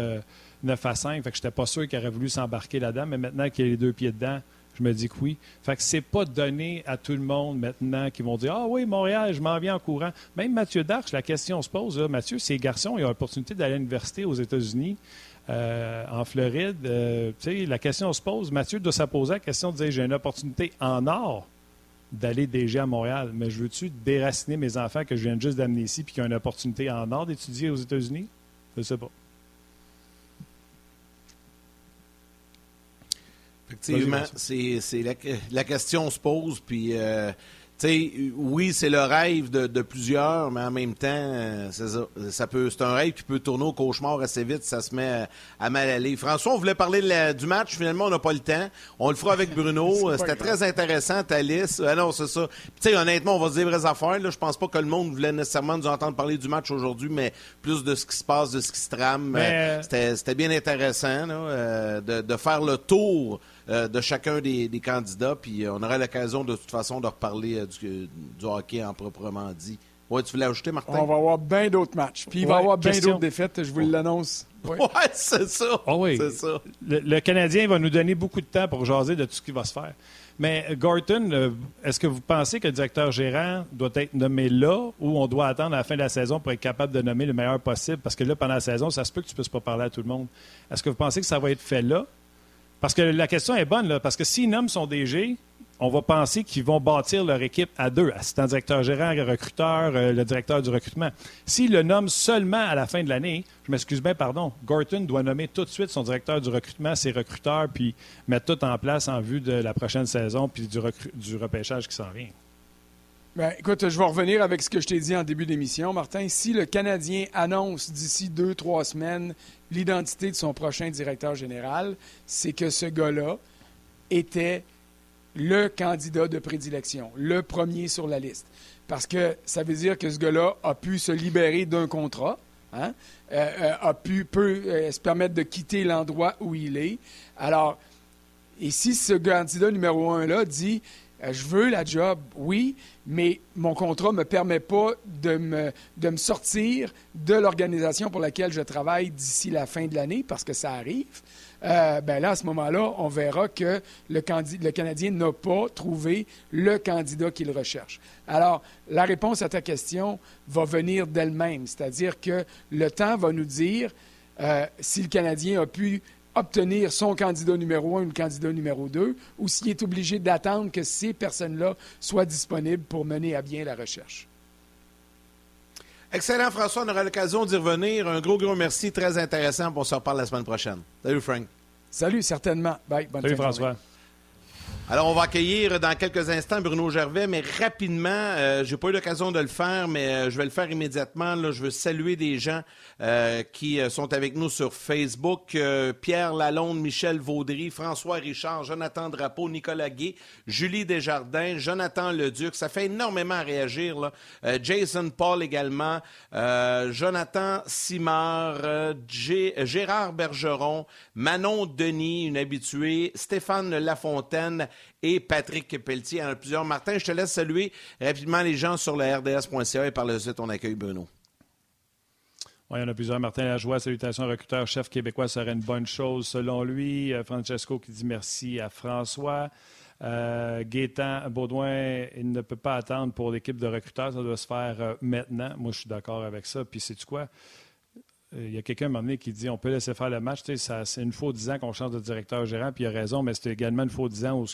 9 à 5. Fait que j'étais pas sûr qu'il aurait voulu s'embarquer là-dedans. Mais maintenant qu'il a les deux pieds dedans, je me dis que oui. Fait que c'est pas donné à tout le monde maintenant qui vont dire Ah oui, Montréal, je m'en viens en courant. Même Mathieu Darche, la question se pose. Mathieu, ces garçons, ils ont l'opportunité d'aller à l'université aux États-Unis. Euh, en Floride, euh, la question se pose. Mathieu doit se poser la question de dire j'ai une opportunité en or d'aller déjà à Montréal, mais je veux-tu déraciner mes enfants que je viens juste d'amener ici puis qui ont une opportunité en or d'étudier aux États-Unis? Je sais pas. Effectivement, c'est la, la, question se pose, puis euh, oui, c'est le rêve de, plusieurs, mais en même temps, euh, ça, peut, c'est un rêve qui peut tourner au cauchemar assez vite, ça se met à, mal aller. François, on voulait parler du match, finalement, on n'a pas le temps. On le fera avec Bruno. C'était très intéressant, ta liste. Ah non, c'est ça. sais, honnêtement, on va se dire vraies affaires. Là. Je pense pas que le monde voulait nécessairement nous entendre parler du match aujourd'hui, mais plus de ce qui se passe, de ce qui se trame. Euh, c'était, bien intéressant euh, de, faire le tour euh, de chacun des, candidats. Puis euh, on aura l'occasion de toute façon de reparler euh, du, hockey en proprement dit. Ouais, tu voulais ajouter, Martin? On va avoir bien d'autres matchs. Puis il va y avoir bien d'autres défaites, je vous l'annonce. Ouais, c'est ça. Ah c'est ça. Le, Canadien va nous donner beaucoup de temps pour jaser de tout ce qui va se faire. Mais Gorton, est-ce que vous pensez que le directeur gérant doit être nommé là ou on doit attendre à la fin de la saison pour être capable de nommer le meilleur possible? Parce que là, pendant la saison, ça se peut que tu ne puisses pas parler à tout le monde. Est-ce que vous pensez que ça va être fait là parce que la question est bonne, parce que s'ils nomment son DG, on va penser qu'ils vont bâtir leur équipe à deux, assistant directeur gérant, recruteur, euh, le directeur du recrutement. S'ils le nomment seulement à la fin de l'année, je m'excuse bien, pardon, Gorton doit nommer tout de suite son directeur du recrutement, ses recruteurs, puis mettre tout en place en vue de la prochaine saison, puis du, du repêchage qui s'en vient. Ben, écoute, je vais revenir avec ce que je t'ai dit en début d'émission, Martin. Si le Canadien annonce d'ici deux, trois semaines l'identité de son prochain directeur général, c'est que ce gars-là était le candidat de prédilection, le premier sur la liste. Parce que ça veut dire que ce gars-là a pu se libérer d'un contrat, hein, euh, euh, a pu peut euh, se permettre de quitter l'endroit où il est. Alors, et si ce candidat numéro un-là dit je veux la job, oui, mais mon contrat ne me permet pas de me, de me sortir de l'organisation pour laquelle je travaille d'ici la fin de l'année, parce que ça arrive. Euh, ben là, à ce moment-là, on verra que le, le Canadien n'a pas trouvé le candidat qu'il recherche. Alors, la réponse à ta question va venir d'elle-même, c'est-à-dire que le temps va nous dire euh, si le Canadien a pu obtenir son candidat numéro un ou le candidat numéro deux, ou s'il est obligé d'attendre que ces personnes-là soient disponibles pour mener à bien la recherche. Excellent, François. On aura l'occasion d'y revenir. Un gros, gros merci. Très intéressant. On se reparle la semaine prochaine. Salut, Frank. Salut, certainement. Bye. Bonne Salut, François. Alors, on va accueillir dans quelques instants Bruno Gervais, mais rapidement, euh, j'ai pas eu l'occasion de le faire, mais euh, je vais le faire immédiatement. Là, je veux saluer des gens euh, qui sont avec nous sur Facebook. Pierre Lalonde, Michel Vaudry, François Richard, Jonathan Drapeau, Nicolas Gué, Julie Desjardins, Jonathan Leduc. Ça fait énormément réagir. Là. Jason Paul également, Jonathan Simard, Gérard Bergeron, Manon Denis, une habituée, Stéphane Lafontaine, et Patrick Pelletier. Il y en a plusieurs. Martin, je te laisse saluer rapidement les gens sur le RDS.ca et par le suite, on accueille Bruno. Oui, il y en a plusieurs. Martin Lajoie, salutations recruteur, chef québécois serait une bonne chose selon lui. Euh, Francesco qui dit merci à François. Euh, Gaétan Baudouin, il ne peut pas attendre pour l'équipe de recruteurs, ça doit se faire euh, maintenant. Moi, je suis d'accord avec ça. Puis, c'est quoi? Euh, il y a quelqu'un à un moment donné qui dit on peut laisser faire le match. c'est une fois dix ans qu'on change de directeur gérant, puis il a raison, mais c'était également une fois dix ans où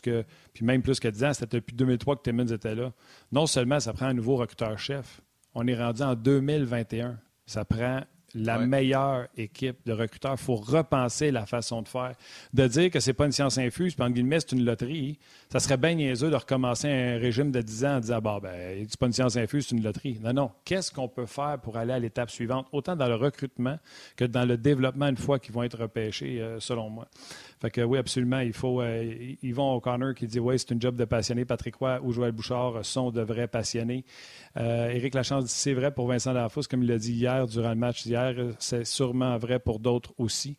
puis même plus que dix ans, c'était depuis 2003 que Timmins était là. Non seulement ça prend un nouveau recruteur-chef, on est rendu en 2021. Ça prend la meilleure équipe de recruteurs. Il faut repenser la façon de faire. De dire que c'est pas une science infuse, puis en guillemets, c'est une loterie, ça serait bien niaiseux de recommencer un régime de 10 ans en disant bah, ben, c'est pas une science infuse, c'est une loterie. Non, non. Qu'est-ce qu'on peut faire pour aller à l'étape suivante, autant dans le recrutement que dans le développement une fois qu'ils vont être repêchés, euh, selon moi? Fait que oui, absolument, il faut. Euh, Yvon O'Connor qui dit oui, c'est une job de passionné. Patrick Roy ou Joël Bouchard sont de vrais passionnés. Euh, Éric Lachance dit c'est vrai pour Vincent Lafous, comme il l'a dit hier durant le match d'hier, c'est sûrement vrai pour d'autres aussi.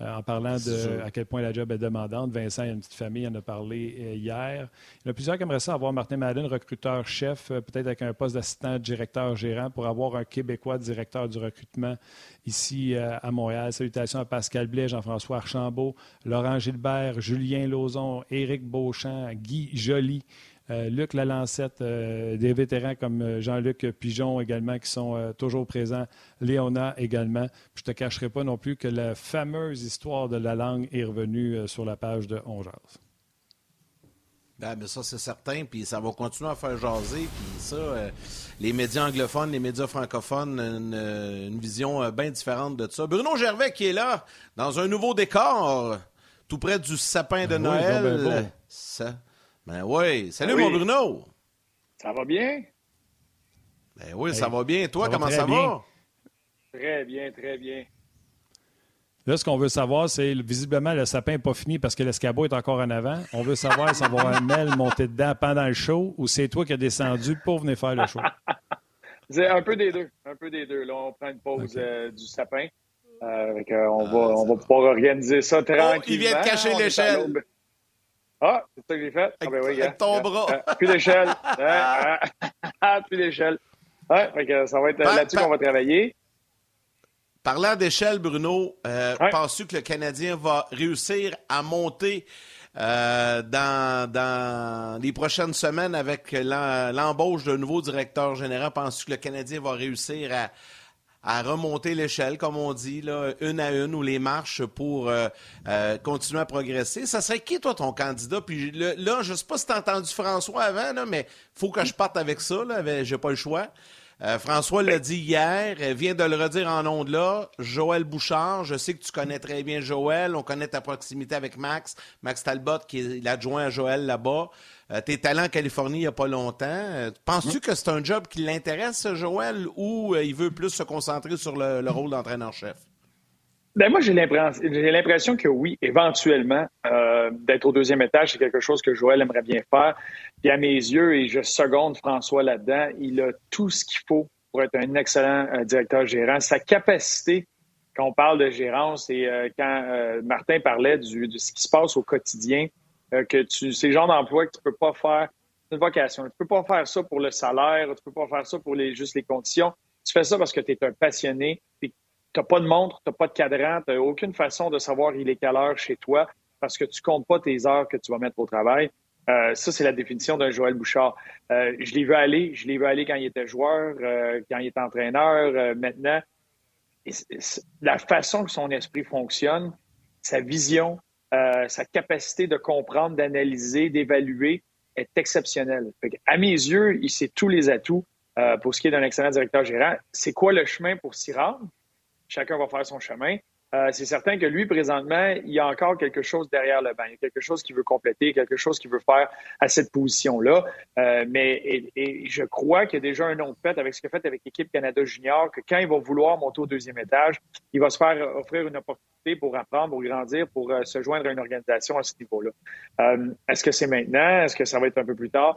Euh, en parlant de à quel point la job est demandante. Vincent, il a une petite famille, il en a parlé euh, hier. Il y en a plusieurs qui aimeraient ça avoir Martin Madden, recruteur-chef, euh, peut-être avec un poste d'assistant directeur-gérant pour avoir un Québécois directeur du recrutement ici à Montréal. Salutations à Pascal Blais, Jean-François Archambault, Laurent Gilbert, Julien Lauzon, Éric Beauchamp, Guy Joly. Euh, Luc Lalancette, euh, des vétérans comme euh, Jean-Luc Pigeon également qui sont toujours présents, Léona également. je ne te cacherai pas non plus que la fameuse histoire de la langue est revenue sur la page de Ongeaz. Ben, mais ça, c'est certain, puis ça va continuer à faire jaser, puis ça, les médias anglophones, les médias francophones, une, une vision bien différente de ça. Bruno Gervais qui est là, dans un nouveau décor, tout près du sapin de ben Noël. ça, ben oui. Salut, mon Bruno. Ça va bien? Ben oui, ça va bien. Toi, ça comment ça bien. va? Très bien, très bien. Là, ce qu'on veut savoir, c'est visiblement le sapin n'est pas fini parce que l'escabeau est encore en avant. On veut savoir si on va avoir un Mel monté dedans pendant le show ou c'est toi qui as descendu pour venir faire le show. C'est un peu des deux. Un peu des deux. Là, on prend une pause euh, du sapin. Euh, que, on Ah, va, on va pouvoir organiser ça tranquillement. il vient de cacher l'échelle. Ah, c'est ça que j'ai fait? Ah, ben oui, Avec gars. ton bras. Euh, plus d'échelle. Ah, ah, plus d'échelle. Ouais, ça va être Par- là-dessus par- qu'on va travailler. Parlant d'échelle, Bruno, euh, Ouais. penses-tu que le Canadien va réussir à monter euh, dans, dans les prochaines semaines avec l'em- l'embauche d'un nouveau directeur général? Penses-tu que le Canadien va réussir à, à remonter l'échelle, comme on dit, une à une, ou les marches pour euh, euh, continuer à progresser? Ça serait qui, toi, ton candidat? Puis là, je sais pas si tu as entendu François avant, là, mais faut que je parte avec ça. Avec- j'ai pas le choix. Euh, François l'a dit hier, euh, vient de le redire en ondes là. Joël Bouchard, je sais que tu connais très bien Joël. On connaît ta proximité avec Max. Max Talbot, qui est l'adjoint à Joël là-bas. Euh, tes talents en Californie il n'y a pas longtemps. Euh, Penses-tu que c'est un job qui l'intéresse, Joël, ou il veut plus se concentrer sur le, le rôle d'entraîneur-chef? Ben moi, j'ai l'impression j'ai l'impression que oui, éventuellement, euh, d'être au deuxième étage, c'est quelque chose que Joël aimerait bien faire. Puis à mes yeux, et je seconde François là-dedans, il a tout ce qu'il faut pour être un excellent euh, directeur gérant. Sa capacité, quand on parle de gérance, c'est euh, quand euh, Martin parlait du, de ce qui se passe au quotidien, que tu, c'est le genre d'emploi que tu peux pas faire, une vocation. Tu peux pas faire ça pour le salaire, tu peux pas faire ça pour les, juste les conditions. Tu fais ça parce que tu es un passionné, tu n'as pas de montre, tu n'as pas de cadran, tu n'as aucune façon de savoir il est quelle heure chez toi parce que tu comptes pas tes heures que tu vas mettre au travail. Euh, ça, c'est la définition d'un Joël Bouchard. Euh, je l'ai vu aller, je l'ai vu aller quand il était joueur, euh, quand il était entraîneur, maintenant. La façon que son esprit fonctionne, sa vision, sa capacité de comprendre, d'analyser, d'évaluer est exceptionnelle. À mes yeux, il sait tous les atouts pour ce qui est d'un excellent directeur gérant. C'est quoi le chemin pour s'y rendre? Chacun va faire son chemin. Euh, c'est certain que lui, présentement, il y a encore quelque chose derrière le banc. Il y a quelque chose qu'il veut compléter, quelque chose qu'il veut faire à cette position-là. Euh, mais je crois qu'il y a déjà un nom de fait avec ce qu'il a fait avec l'équipe Canada Junior, que quand il va vouloir monter au deuxième étage, il va se faire offrir une opportunité pour apprendre, pour grandir, pour euh, se joindre à une organisation à ce niveau-là. Est-ce que c'est maintenant? Est-ce que ça va être un peu plus tard?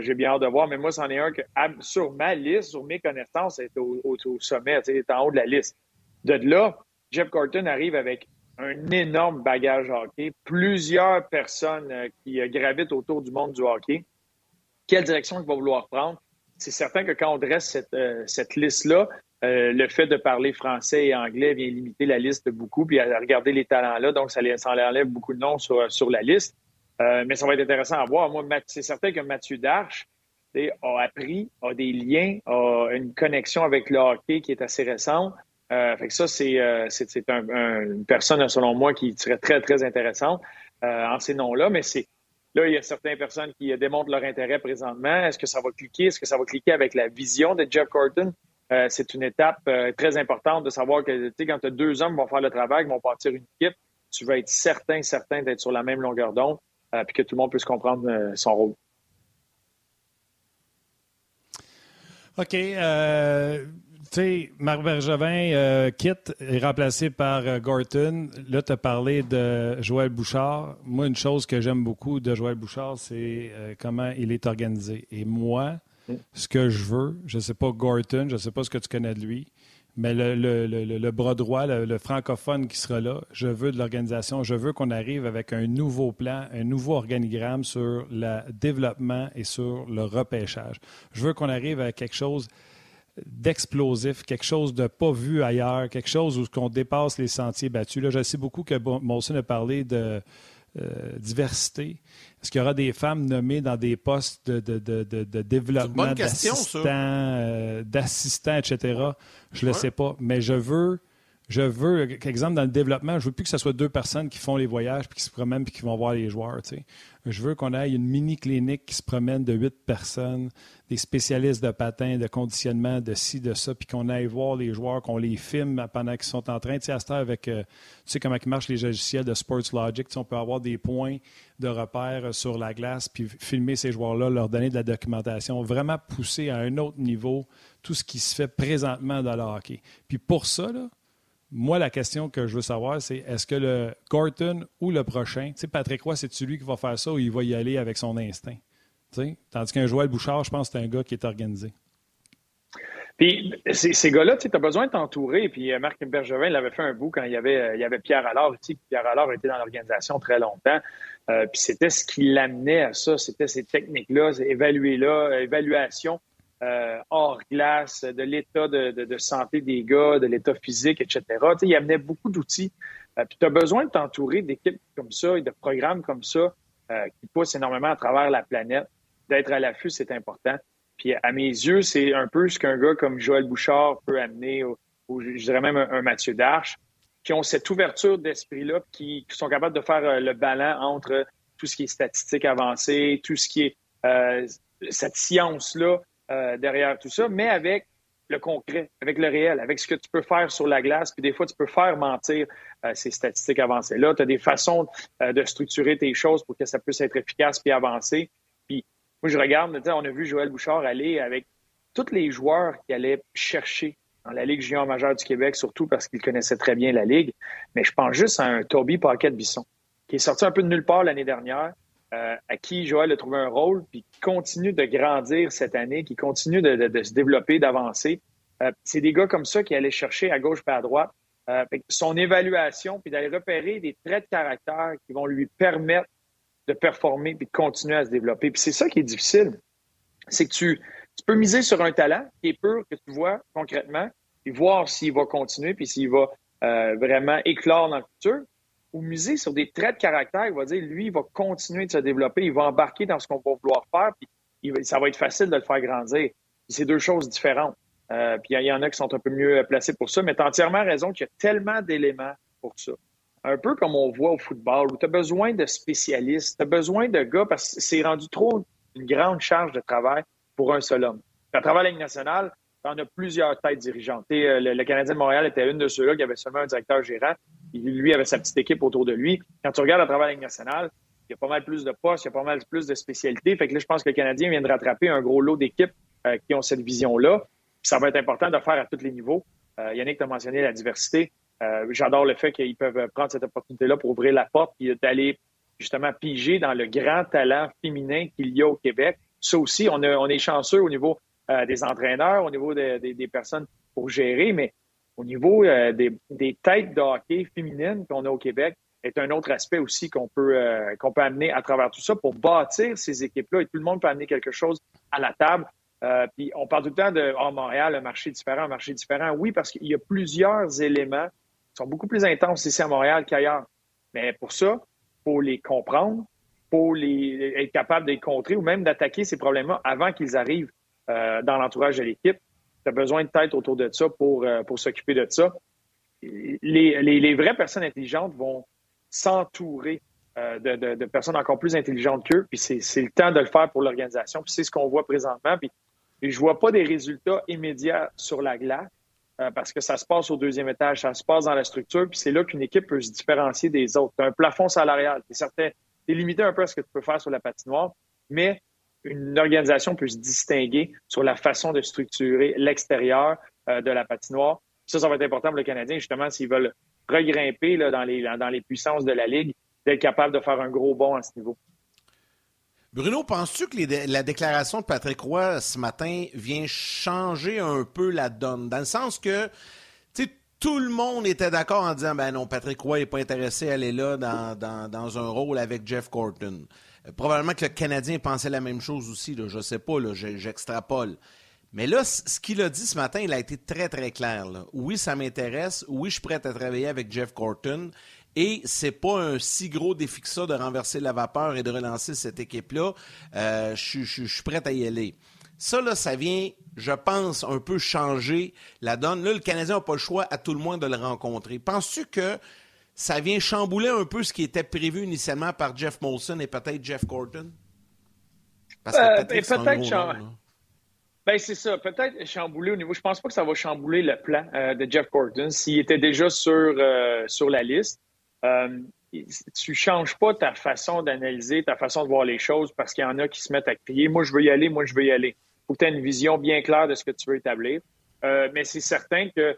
J'ai bien hâte de voir, mais moi, c'en est un que sur ma liste, sur mes connaissances, est au, sommet, est en haut de la liste. De là, Jeff Gorton arrive avec un énorme bagage hockey, plusieurs personnes euh, qui euh, gravitent autour du monde du hockey. Quelle direction il va vouloir prendre? C'est certain que quand on dresse cette, euh, liste-là, le fait de parler français et anglais vient limiter la liste beaucoup, puis à regarder les talents-là, donc ça, ça enlève beaucoup de noms sur, sur la liste. Mais ça va être intéressant à voir. Moi, c'est certain que Mathieu Darche a appris, a des liens, a une connexion avec le hockey qui est assez récente. Euh, fait que ça, c'est euh, une personne, selon moi, qui serait très, très intéressante euh, en ces noms-là. Mais c'est là, il y a certaines personnes qui démontrent leur intérêt présentement. Est-ce que ça va cliquer? Est-ce que ça va cliquer avec la vision de Jeff Corton? Euh, c'est une étape très importante de savoir que quand tu as deux hommes qui vont faire le travail, qui vont partir une équipe, tu vas être certain, certain d'être sur la même longueur d'onde, puis que tout le monde puisse comprendre son rôle. OK. Euh, tu sais, Marc Bergevin euh, quitte, est remplacé par euh, Gorton. Là, tu as parlé de Joël Bouchard. Moi, une chose que j'aime beaucoup de Joël Bouchard, c'est euh, comment il est organisé. Et moi, ce que je veux, je ne sais pas Gorton, je ne sais pas ce que tu connais de lui, mais le, le- le- le- bras droit, le, le francophone qui sera là, je veux de l'organisation, je veux qu'on arrive avec un nouveau plan, un nouveau organigramme sur le développement et sur le repêchage. Je veux qu'on arrive à quelque chose d'explosif, quelque chose de pas vu ailleurs, quelque chose où on dépasse les sentiers battus. Là, je sais beaucoup que Molson a parlé de euh, diversité. Est-ce qu'il y aura des femmes nommées dans des postes de, de, de, développement, d'assistants, euh, d'assistants, etc.? Je ne le sais pas, mais je veux, je veux, exemple, dans le développement, je veux plus que ce soit deux personnes qui font les voyages, puis qui se promènent, puis qui vont voir les joueurs. Je veux qu'on ait une mini-clinique qui se promène de huit personnes, des spécialistes de patins, de conditionnement, de ci, de ça, puis qu'on aille voir les joueurs, qu'on les filme pendant qu'ils sont en train. Tu sais, à avec, euh, tu sais comment marchent les logiciels de Sports Logic, on peut avoir des points de repère sur la glace, puis filmer ces joueurs-là, leur donner de la documentation, vraiment pousser à un autre niveau tout ce qui se fait présentement dans le hockey. Puis pour ça, là, moi, la question que je veux savoir, c'est est-ce que le Gorton ou le prochain, tu sais, Patrick Roy, c'est celui qui va faire ça ou il va y aller avec son instinct? Tandis qu'un Joël Bouchard, je pense que c'est un gars qui est organisé. Puis ces, gars-là, tu as besoin de t'entourer. Puis euh, Marc Bergevin l'avait fait un bout quand il y avait, euh, il y avait Pierre Allard. Tu Pierre Allard était dans l'organisation très longtemps. Euh, puis c'était ce qui l'amenait à ça. C'était ces techniques-là, évaluer-là, évaluation euh, hors glace, de l'état de, santé des gars, de l'état physique, etc. Tu il amenait beaucoup d'outils. Euh, puis tu as besoin de t'entourer d'équipes comme ça et de programmes comme ça euh, qui poussent énormément à travers la planète. D'être à l'affût, c'est important. Puis à mes yeux, c'est un peu ce qu'un gars comme Joël Bouchard peut amener, ou, je dirais même un, Mathieu Darche, qui ont cette ouverture d'esprit-là, qui, qui, sont capables de faire le balan entre tout ce qui est statistique avancée, tout ce qui est cette science-là, euh, derrière tout ça, mais avec le concret, avec le réel, avec ce que tu peux faire sur la glace. Puis des fois, tu peux faire mentir euh, ces statistiques avancées-là. Tu as des façons euh, de structurer tes choses pour que ça puisse être efficace puis avancer. Puis moi, je regarde, on a vu Joël Bouchard aller avec tous les joueurs qui allaient chercher dans la Ligue junior majeure du Québec, surtout parce qu'il connaissait très bien la Ligue. Mais je pense juste à un Toby Paquette-Bisson, qui est sorti un peu de nulle part l'année dernière, euh, à qui Joël a trouvé un rôle, puis qui continue de grandir cette année, qui continue de, se développer, d'avancer. Euh, c'est des gars comme ça qui allaient chercher à gauche et à droite. Euh, son évaluation, puis d'aller repérer des traits de caractère qui vont lui permettre de performer puis de continuer à se développer. Puis c'est ça qui est difficile. C'est que tu, peux miser sur un talent qui est pur, que tu vois concrètement, puis voir s'il va continuer, puis s'il va vraiment éclore dans le futur ou miser sur des traits de caractère, il va dire, lui, il va continuer de se développer, il va embarquer dans ce qu'on va vouloir faire, puis ça va être facile de le faire grandir. C'est deux choses différentes. Euh, puis il y en a qui sont un peu mieux placés pour ça, mais tu as entièrement raison qu'il y a tellement d'éléments pour ça. Un peu comme on voit au football, où tu as besoin de spécialistes, tu as besoin de gars, parce que c'est rendu trop une grande charge de travail pour un seul homme. À travers la Ligue nationale, tu en as plusieurs têtes dirigeantes. Euh, le, Canadien de Montréal était une de ceux-là qui avait seulement un directeur gérant lui avait sa petite équipe autour de lui. Quand tu regardes à travers la il y a pas mal plus de postes, il y a pas mal plus de spécialités. Fait que là, je pense que le Canadien vient de rattraper un gros lot d'équipes euh, qui ont cette vision-là. Ça va être important de faire à tous les niveaux. Euh, Yannick t'a mentionné la diversité. Euh, j'adore le fait qu'ils peuvent prendre cette opportunité-là pour ouvrir la porte et d'aller justement piger dans le grand talent féminin qu'il y a au Québec. Ça aussi, on est chanceux au niveau des entraîneurs, au niveau des personnes pour gérer, mais au niveau euh, des, têtes de hockey féminines qu'on a au Québec est un autre aspect aussi qu'on peut, euh, peut amener à travers tout ça pour bâtir ces équipes-là et tout le monde peut amener quelque chose à la table. Euh, puis on parle tout le temps de oh, Montréal, un marché différent, un marché différent. Oui, parce qu'il y a plusieurs éléments qui sont beaucoup plus intenses ici à Montréal qu'ailleurs. Mais pour ça, il faut les comprendre, faut les, être capable de les contrer ou même d'attaquer ces problèmes-là avant qu'ils arrivent dans l'entourage de l'équipe tu as besoin de tête autour de ça pour, euh, pour s'occuper de ça. Les, les, vraies personnes intelligentes vont s'entourer euh, de, de, personnes encore plus intelligentes qu'eux, puis c'est le temps de le faire pour l'organisation, puis c'est ce qu'on voit présentement. Puis, je vois pas des résultats immédiats sur la glace, euh, parce que ça se passe au deuxième étage, ça se passe dans la structure, puis c'est là qu'une équipe peut se différencier des autres. Tu as un plafond salarial, tu es limité un peu à ce que tu peux faire sur la patinoire, mais une organisation peut se distinguer sur la façon de structurer l'extérieur euh, de la patinoire. Ça, ça va être important pour le Canadien, justement, s'ils veulent regrimper dans, les, puissances de la Ligue, d'être capable de faire un gros bond à ce niveau. Bruno, penses-tu que la déclaration de Patrick Roy ce matin vient changer un peu la donne? Dans le sens que, tout le monde était d'accord en disant, ben non, Patrick Roy n'est pas intéressé à aller là dans, dans un rôle avec Jeff Corton. Euh, probablement que le Canadien pensait la même chose aussi. je ne sais pas, j'extrapole. Mais là, ce qu'il a dit ce matin, il a été très, très clair. Oui, ça m'intéresse. Oui, je suis prêt à travailler avec Jeff Corton. Et c'est pas un si gros défi que ça de renverser la vapeur et de relancer cette équipe-là. Euh, je, suis prêt à y aller. Ça, là, ça vient, je pense, un peu changer la donne. Là, le Canadien n'a pas le choix, à tout le moins, de le rencontrer. Penses-tu que ça vient chambouler un peu ce qui était prévu initialement par Jeff Molson et peut-être Jeff Gordon? Parce que euh, peut-être ben, c'est ça. Peut-être chambouler au niveau. Je pense pas que ça va chambouler le plan euh, de Jeff Gordon s'il était déjà sur, euh, sur la liste. Euh, tu changes pas ta façon d'analyser, ta façon de voir les choses parce qu'il y en a qui se mettent à crier Moi, je veux y aller, moi, je veux y aller. Il faut que tu aies une vision bien claire de ce que tu veux établir. mais c'est certain que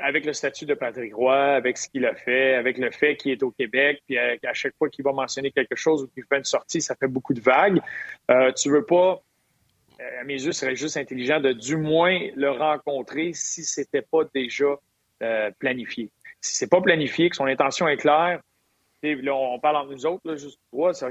avec le statut de Patrick Roy, avec ce qu'il a fait, avec le fait qu'il est au Québec, puis à, chaque fois qu'il va mentionner quelque chose ou qu'il fait une sortie, ça fait beaucoup de vagues. Euh, tu veux pas, à mes yeux, ce serait juste intelligent de du moins le rencontrer si c'était pas déjà euh, planifié. Si c'est pas planifié, que son intention est claire, on parle entre nous autres, là, juste trois, c'est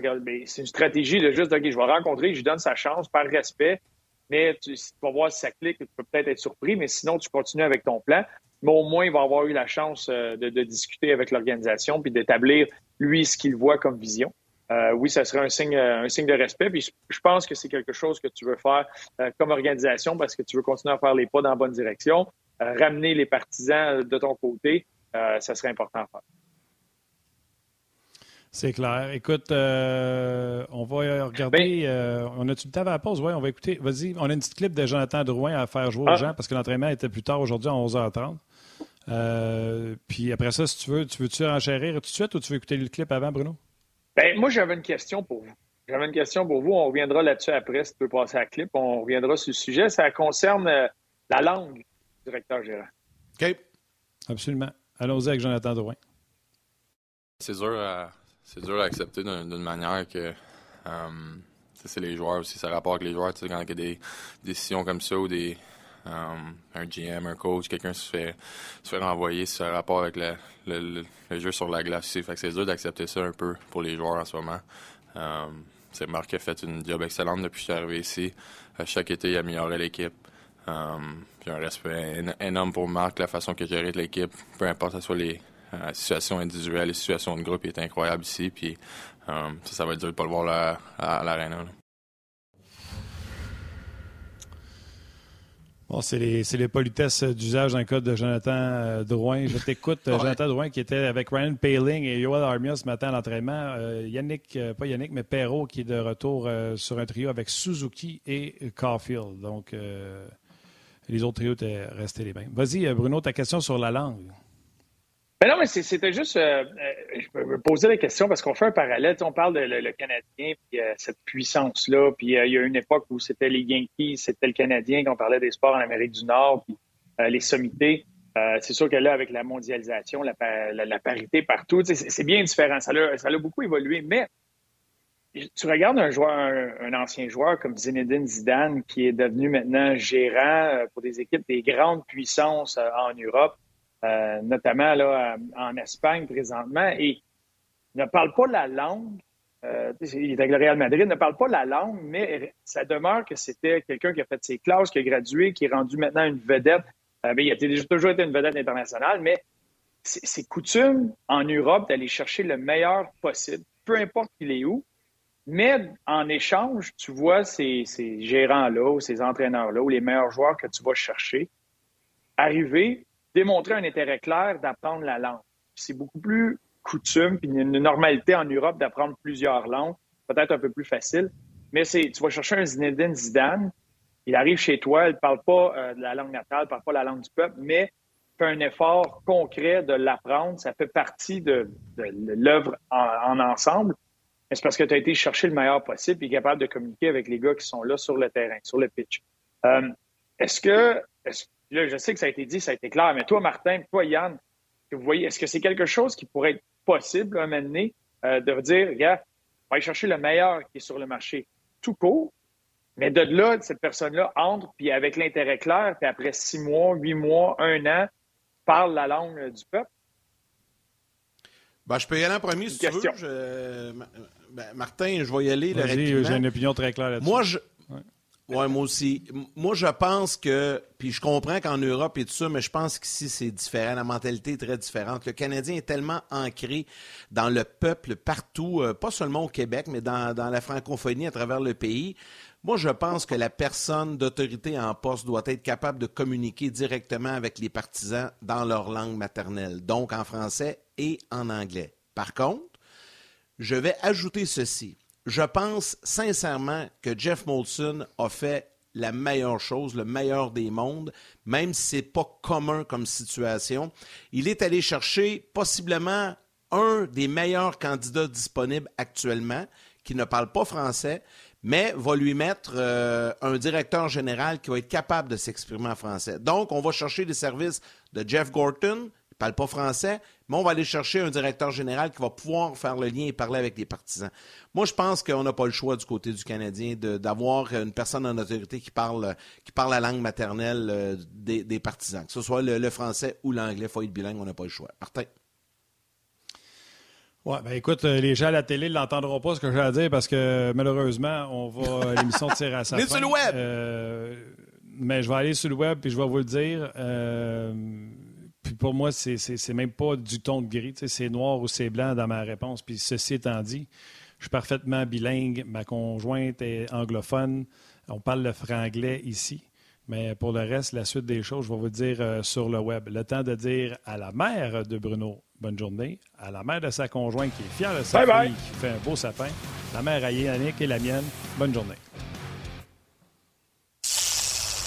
une stratégie de juste, OK, je vais rencontrer, je lui donne sa chance par respect, mais tu, tu vas voir si ça clique, tu peux peut-être être surpris, mais sinon, tu continues avec ton plan mais au moins, il va avoir eu la chance euh, de, discuter avec l'organisation puis d'établir, lui, ce qu'il voit comme vision. Euh, oui, ça serait un signe, euh, un signe de respect. Puis je pense que c'est quelque chose que tu veux faire comme organisation parce que tu veux continuer à faire les pas dans la bonne direction, ramener les partisans de ton côté. ça serait important à faire. C'est clair. Écoute, euh, on va regarder. Ben- euh, on a-tu le temps à la pause? Oui, on va écouter. Vas-y, on a une petite clip de Jonathan Drouin à faire jouer aux ah. gens parce que l'entraînement était plus tard aujourd'hui à 11h30. Euh, puis après ça, si tu veux, tu veux-tu enchérir tout de suite ou tu veux écouter le clip avant, Bruno? Ben, moi, j'avais une question pour vous. J'avais une question pour vous. On reviendra là-dessus après si tu veux passer à la clip. On reviendra sur le sujet. Ça concerne la langue du directeur gérant. OK. Absolument. Allons-y avec Jonathan Drouin. C'est sûr à c'est dur à accepter d'une manière que euh, c'est les joueurs aussi, ça rapporte avec les joueurs. Quand il y a des décisions comme ça ou des euh, un GM, un coach, quelqu'un se fait se fait renvoyer, ça rapport avec le, le, jeu sur la glace. Fait que c'est dur d'accepter ça un peu pour les joueurs en ce moment. Euh, c'est Marc qui a fait une job excellente depuis que je suis arrivé ici. chaque été, il a amélioré l'équipe. j'ai un respect énorme pour Marc, la façon qu'il gère l'équipe, peu importe ce soit les, la euh, situation individuelle, les situations de groupe est incroyable ici. Puis euh, ça, va être dur de pas le voir à, l'aréna. Bon, c'est les, les, politesses d'usage dans le cas de Jonathan euh, Drouin. Je t'écoute, Jonathan Drouin, qui était avec Ryan Paling et Yoel Armia ce matin à l'entraînement. Yannick, pas Yannick, mais Perrault, qui est de retour sur un trio avec Suzuki et Caulfield. Donc, les autres trios étaient restés les mêmes. Vas-y, Bruno, ta question sur la langue. Ben non, mais c'était juste, euh, euh, je me poser la question parce qu'on fait un parallèle. On parle de le, Canadien, puis euh, cette puissance-là. Puis il y a une époque où c'était les Yankees, c'était le Canadien, qu'on parlait des sports en Amérique du Nord, puis les sommités. c'est sûr que là, avec la mondialisation, la, parité partout, c'est bien différent. Ça a beaucoup évolué. Mais tu regardes un joueur, un, ancien joueur comme Zinedine Zidane, qui est devenu maintenant gérant pour des équipes des grandes puissances en Europe. Euh, notamment là, en Espagne présentement, et ne parle pas la langue. Euh, il est avec le Real Madrid, ne parle pas la langue, mais ça demeure que c'était quelqu'un qui a fait ses classes, qui a gradué, qui est rendu maintenant une vedette. Euh, il a toujours été une vedette internationale, mais c'est coutume en Europe d'aller chercher le meilleur possible, peu importe qu'il est où. Mais en échange, tu vois ces, ces gérants-là ou ces entraîneurs-là ou les meilleurs joueurs que tu vas chercher arriver démontrer un intérêt clair d'apprendre la langue. C'est beaucoup plus coutume, puis une normalité en Europe d'apprendre plusieurs langues, peut-être un peu plus facile. Mais c'est, tu vas chercher un Zinedine Zidane, il arrive chez toi, il ne parle pas euh, de la langue natale, il ne parle pas la langue du peuple, mais fait un effort concret de l'apprendre. Ça fait partie de, l'œuvre en, ensemble. C'est parce que tu as été chercher le meilleur possible et capable de communiquer avec les gars qui sont là sur le terrain, sur le pitch. Euh, est-ce que, Là, je sais que ça a été dit, ça a été clair, mais toi, Martin, toi, Yann, vous voyez, est-ce que c'est quelque chose qui pourrait être possible à un moment donné euh, de dire, regarde, on va aller chercher le meilleur qui est sur le marché tout court, mais de là, cette personne-là entre, puis avec l'intérêt clair, puis après six mois, huit mois, un an, parle la langue euh, du peuple? Ben, je peux y aller en premier si tu veux. Ben, Martin, je vais y aller. J'ai une opinion très claire là-dessus. Moi, je, oui, moi aussi. Moi, je pense que, puis je comprends qu'en Europe et tout ça, mais je pense qu'ici, c'est différent. La mentalité est très différente. Le Canadien est tellement ancré dans le peuple partout, euh, pas seulement au Québec, mais dans, la francophonie à travers le pays. Moi, je pense que la personne d'autorité en poste doit être capable de communiquer directement avec les partisans dans leur langue maternelle, donc en français et en anglais. Par contre, je vais ajouter ceci. Je pense sincèrement que Jeff Molson a fait la meilleure chose, le meilleur des mondes, même si ce n'est pas commun comme situation. Il est allé chercher possiblement un des meilleurs candidats disponibles actuellement, qui ne parle pas français, mais va lui mettre euh, un directeur général qui va être capable de s'exprimer en français. Donc, on va chercher les services de Jeff Gorton, parle pas français, mais on va aller chercher un directeur général qui va pouvoir faire le lien et parler avec les partisans. Moi, je pense qu'on n'a pas le choix du côté du Canadien d'avoir une personne en autorité qui parle, qui parle la langue maternelle euh, des, partisans, que ce soit le, français ou l'anglais, il faut être bilingue, on n'a pas le choix. Martin? Oui, ben écoute, euh, les gens à la télé ne l'entendront pas ce que j'ai à dire parce que malheureusement, on va euh, l'émission tirer à sa fin. sur le web! Euh, mais je vais aller sur le web et je vais vous le dire. Puis pour moi, c'est même pas du ton de gris. C'est noir ou c'est blanc dans ma réponse. Puis ceci étant dit, je suis parfaitement bilingue. Ma conjointe est anglophone. On parle le franglais ici. Mais pour le reste, la suite des choses, je vais vous dire sur le web. Le temps de dire à la mère de Bruno, bonne journée. À la mère de sa conjointe qui est fière de sa fille, qui fait un beau sapin. La mère à Yannick et la mienne, bonne journée.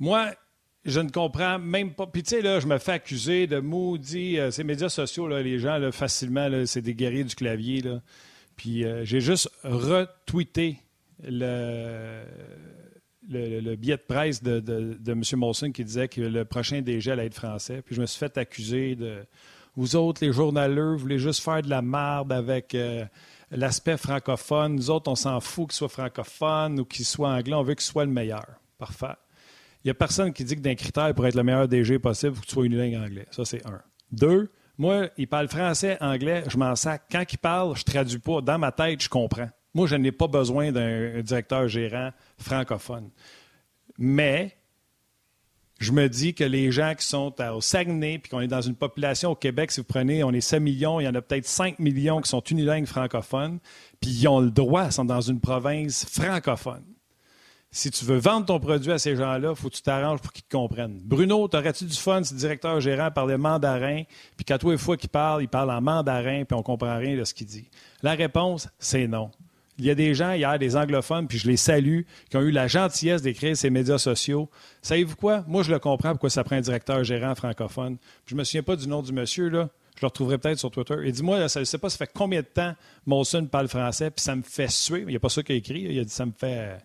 Moi, je ne comprends même pas. Puis tu sais, là, je me fais accuser de maudit. Euh, ces médias sociaux, là, les gens, facilement, c'est des guerriers du clavier. Puis euh, j'ai juste retweeté le, le, billet de presse de, de, M. Molson qui disait que le prochain DG allait être français. Puis je me suis fait accuser de. Vous autres, les journaleux, vous voulez juste faire de la marde avec euh, l'aspect francophone. Nous autres, on s'en fout qu'il soit francophone ou qu'il soit anglais. On veut qu'il soit le meilleur. Parfait. Il n'y a personne qui dit que d'un critère pour être le meilleur DG possible, il faut que tu sois unilingue anglais. Ça, c'est un. Deux, moi, il parle français, anglais, je m'en sac. Quand il parle, je traduis pas. Dans ma tête, je comprends. Moi, je n'ai pas besoin d'un directeur gérant francophone. Mais je me dis que les gens qui sont au Saguenay, puis qu'on est dans une population au Québec, si vous prenez, on est 7 millions, il y en a peut-être 5 millions qui sont unilingues francophones, puis ils ont le droit, ils sont dans une province francophone. Si tu veux vendre ton produit à ces gens-là, il faut que tu t'arranges pour qu'ils te comprennent. Bruno, t'aurais-tu du fun si le directeur gérant parlait mandarin, puis qu'à toi, une fois qu'il parle, il parle en mandarin, puis on comprend rien de ce qu'il dit? La réponse, c'est non. Il y a des gens hier, des anglophones, puis je les salue, qui ont eu la gentillesse d'écrire ces médias sociaux. Savez-vous quoi? Moi, je le comprends pourquoi ça prend un directeur gérant francophone. je ne me souviens pas du nom du monsieur, là. Je le retrouverai peut-être sur Twitter. Et dis-moi, je ne sais pas, ça fait combien de temps Molson parle français, puis ça me fait suer. Il n'y a pas ça qu'il a écrit. Il a dit ça me fait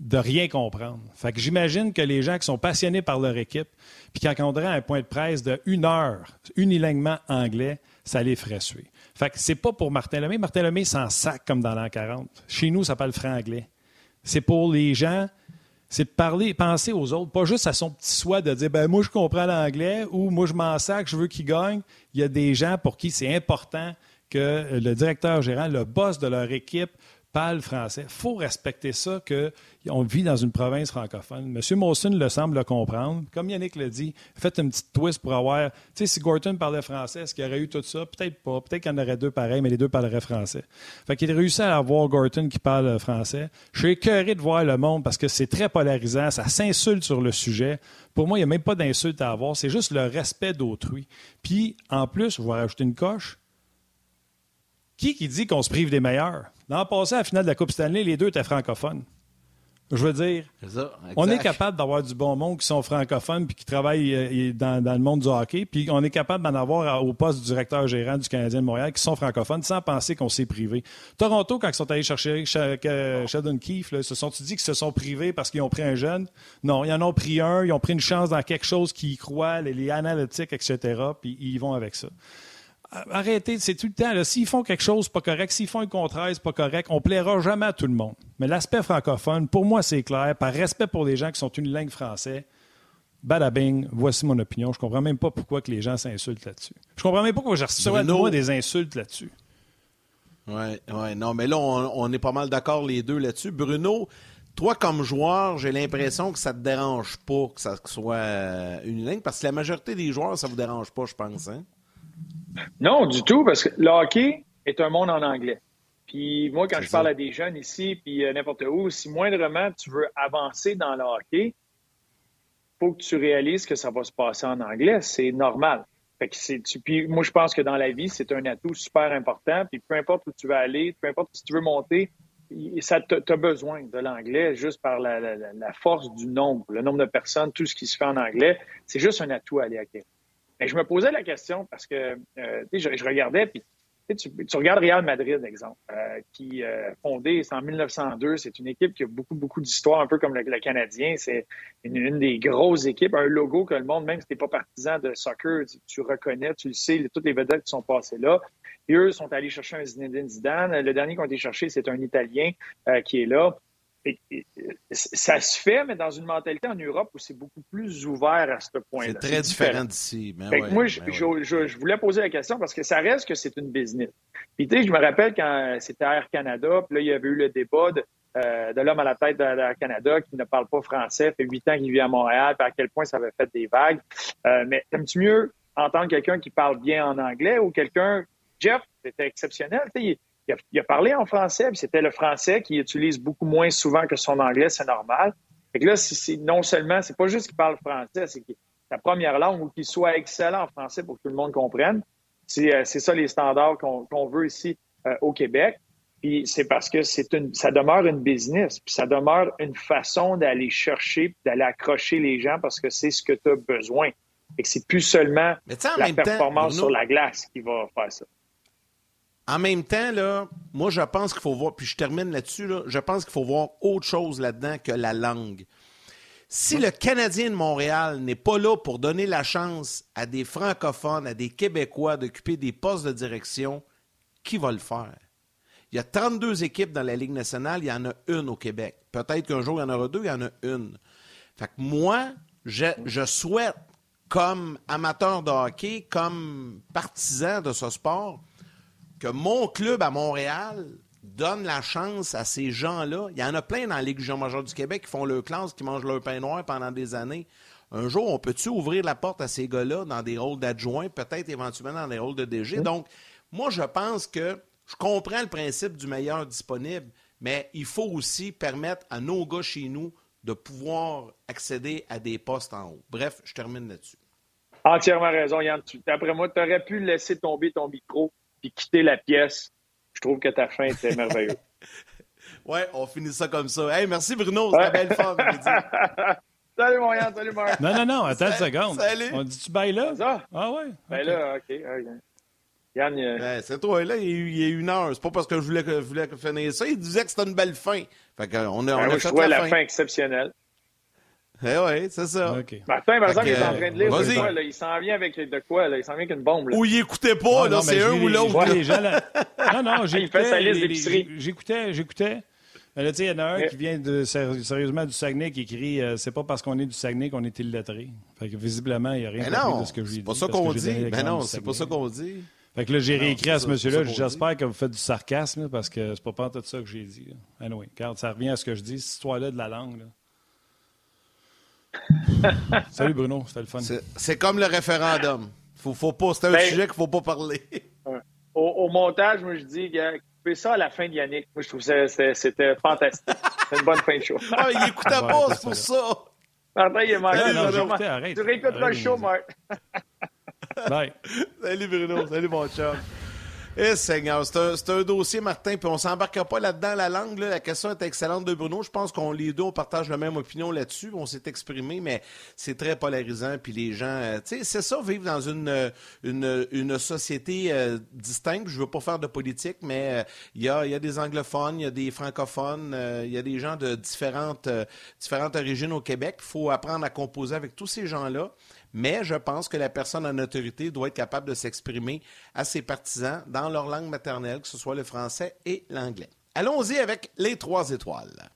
de rien comprendre. Fait que j'imagine que les gens qui sont passionnés par leur équipe, puis qui accordraient un point de presse de une heure, unilinguement anglais, ça les ferait suer. Fait que c'est pas pour Martin Lemay. Martin Lemay s'en sac comme dans l'an 40. Chez nous, ça parle franglais. C'est pour les gens, c'est de parler, penser aux autres, pas juste à son petit soi de dire ben moi je comprends l'anglais ou moi je m'en sac, je veux qu'il gagne. Il y a des gens pour qui c'est important que le directeur gérant, le boss de leur équipe Il faut respecter ça qu'on vit dans une province francophone. M. Molson le semble le comprendre. Comme Yannick l'a dit, faites une petite twist pour avoir. Tu sais, si Gorton parlait français, est-ce qu'il aurait eu tout ça? Peut-être pas. Peut-être qu'il y en aurait deux pareils, mais les deux parleraient français. Fait qu'il réussit à avoir Gorton qui parle français. Je suis écœuré de voir le monde parce que c'est très polarisant. Ça s'insulte sur le sujet. Pour moi, il n'y a même pas d'insulte à avoir. C'est juste le respect d'autrui. Puis, en plus, je vais rajouter une coche. Qui qui dit qu'on se prive des meilleurs? L'an passé, à la finale de la Coupe Stanley, les deux étaient francophones. Je veux dire, on est capable d'avoir du bon monde qui sont francophones puis qui travaillent euh, dans, le monde du hockey, puis on est capable d'en avoir au poste du directeur gérant du Canadien de Montréal qui sont francophones sans penser qu'on s'est privé. Toronto, quand ils sont allés chercher Sheldon Keefe, là, se sont-ils dit qu'ils se sont privés parce qu'ils ont pris un jeune? Non, ils en ont pris un, ils ont pris une chance dans quelque chose qu'ils croient, les, les analytiques, etc., puis ils vont avec ça arrêtez, c'est tout le temps. S'ils font quelque chose, pas correct. S'ils font le contraire, c'est pas correct. On plaira jamais à tout le monde. Mais l'aspect francophone, pour moi, c'est clair. Par respect pour les gens qui sont une langue française, badabing, voici mon opinion. Je comprends même pas pourquoi que les gens s'insultent là-dessus. Je comprends même pas pourquoi je reçois des insultes là-dessus. Oui, ouais, non, mais là, on, on est pas mal d'accord les deux là-dessus. Bruno, toi, comme joueur, j'ai l'impression que ça te dérange pas que ça soit euh, une ligne, parce que la majorité des joueurs, ça vous dérange pas, je pense. Hein? Non, du tout, parce que le hockey est un monde en anglais. Puis moi, quand je parle à des jeunes ici, puis euh, n'importe où, si moindrement tu veux avancer dans le hockey, faut que tu réalises que ça va se passer en anglais. C'est normal. Fait que c'est, puis moi, je pense que dans la vie, c'est un atout super important. Puis peu importe où tu vas aller, peu importe si tu veux monter, ça as besoin de l'anglais juste par la, force du nombre, le nombre de personnes, tout ce qui se fait en anglais. C'est juste un atout à aller acquérir. Mais je me posais la question parce que euh, je, je, regardais, puis tu, tu, regardes Real Madrid, exemple, euh, qui euh, fondé, c'est en 1902, c'est une équipe qui a beaucoup, beaucoup d'histoire, un peu comme le, Canadien. C'est une, des grosses équipes, un logo que le monde, même si tu n'es pas partisan de soccer, tu, reconnais, tu le sais, toutes les vedettes qui sont passées là. Et eux sont allés chercher un Zinedine Zidane. Le dernier qu'on a été chercher, c'est un Italien euh, qui est là. Ça se fait, mais dans une mentalité en Europe où c'est beaucoup plus ouvert à ce point-là. C'est très différent, d'ici. moi, je, voulais poser la question parce que ça reste que c'est une business. Puis, tu sais, je me rappelle quand c'était Air Canada, puis là, il y avait eu le débat de, euh, l'homme à la tête d'Air Canada qui ne parle pas français, fait huit ans qu'il vit à Montréal, puis à quel point ça avait fait des vagues. Euh, mais aimes-tu mieux entendre quelqu'un qui parle bien en anglais ou quelqu'un Jeff, c'était exceptionnel. Il, il, a, parlé en français, puis c'était le français qu'il utilise beaucoup moins souvent que son anglais, c'est normal. Fait que là, c'est, non seulement, c'est pas juste qu'il parle français, c'est sa première langue ou qu'il soit excellent en français pour que tout le monde comprenne. C'est, euh, ça les standards qu'on, veut ici euh, au Québec. Puis c'est parce que c'est une, ça demeure une business, puis ça demeure une façon d'aller chercher, d'aller accrocher les gens parce que c'est ce que tu as besoin. Et que c'est plus seulement la performance sur la glace qui va faire ça. En même temps, là, moi, je pense qu'il faut voir, puis je termine là-dessus, je pense qu'il faut voir autre chose là-dedans que la langue. Si le Canadien de Montréal n'est pas là pour donner la chance à des francophones, à des Québécois d'occuper des postes de direction, qui va le faire? Il y a 32 équipes dans la Ligue nationale, il y en a une au Québec. Peut-être qu'un jour, il y en aura deux, il y en a une. Fait que moi, je, je souhaite, comme amateur de hockey, comme partisan de ce sport, que mon club à Montréal donne la chance à ces gens-là. Il y en a plein dans la Ligue majeure du Québec qui font leur classe, qui mangent leur pain noir pendant des années. Un jour, on peut-tu ouvrir la porte à ces gars-là dans des rôles d'adjoints, peut-être éventuellement dans des rôles de DG? Donc, moi, je pense que je comprends le principe du meilleur disponible, mais il faut aussi permettre à nos gars chez nous de pouvoir accéder à des postes en haut. Bref, je termine là-dessus. Entièrement raison, Yann. Après moi, tu aurais pu laisser tomber ton micro puis quitter la pièce. Je trouve que ta fin était merveilleuse. ouais, on finit ça comme ça. Hey, merci Bruno, c'était belle femme. salut mon Yann, salut Marc. Non, non, non, attends une seconde. Salut. On dit-tu bail là? Ça? Ah ouais? Ben là, OK. Yann, il... c'est toi, là, il y a une heure. C'est pas parce que je voulais, que, je voulais finir ça. Il disait que c'était une belle fin. Fait qu'on a, on ben, a fait je trouvais la, fin exceptionnelle. Eh oui, c'est ça. Okay. Martin, par exemple, il est en train de lire de quoi, là? Il s'en vient avec de quoi, là? Il s'en vient avec une bombe, là. Ou il écoutait pas, là, c'est un ou l'autre. Non, non, j'écoutais. J'écoutais, j'écoutais. Là, tu sais, il y en a un qui vient de, sérieusement du Saguenay qui écrit euh, C'est pas parce qu'on est du Saguenay qu'on est illettré. Fait que visiblement, il n'y a rien non, de ce que je lui dis. C'est pas ça qu'on dit. Non, c'est pas ça qu'on dit. Fait que là, j'ai réécrit à ce monsieur-là. J'espère que vous faites du sarcasme parce que c'est pas tout ça que j'ai dit. Anyway, regarde, ça revient à ce que je dis, cette histoire-là de la langue. Là. Salut Bruno, c'était le fun. C'est comme le référendum. Faut, faut pas, c'est un ben, sujet qu'il faut pas parler. Au, montage, moi je dis, fais ça à la fin de Yannick. Moi je trouve que c'était fantastique. C'est une bonne fin de show. ah, il écoutait pas, c'est pour ça. Martin, il est manqué. Tu réécouteras le show, Marc. Bye. Salut Bruno, salut mon chum. Eh Seigneur, c'est un, dossier, Martin, puis on s'embarque pas là-dedans. La langue, la question est excellente de Bruno. Je pense qu'on les deux, on partage la même opinion là-dessus. On s'est exprimé, mais c'est très polarisant. Puis les gens, euh, tu sais, c'est ça, vivre dans une, euh, une, une société euh, distincte. Je veux pas faire de politique, mais il y, a, y a des anglophones, il y a des francophones, il y a des gens de différentes, différentes origines au Québec. Il faut apprendre à composer avec tous ces gens-là. Mais je pense que la personne en autorité doit être capable de s'exprimer à ses partisans dans leur langue maternelle, que ce soit le français et l'anglais. Allons-y avec les trois étoiles.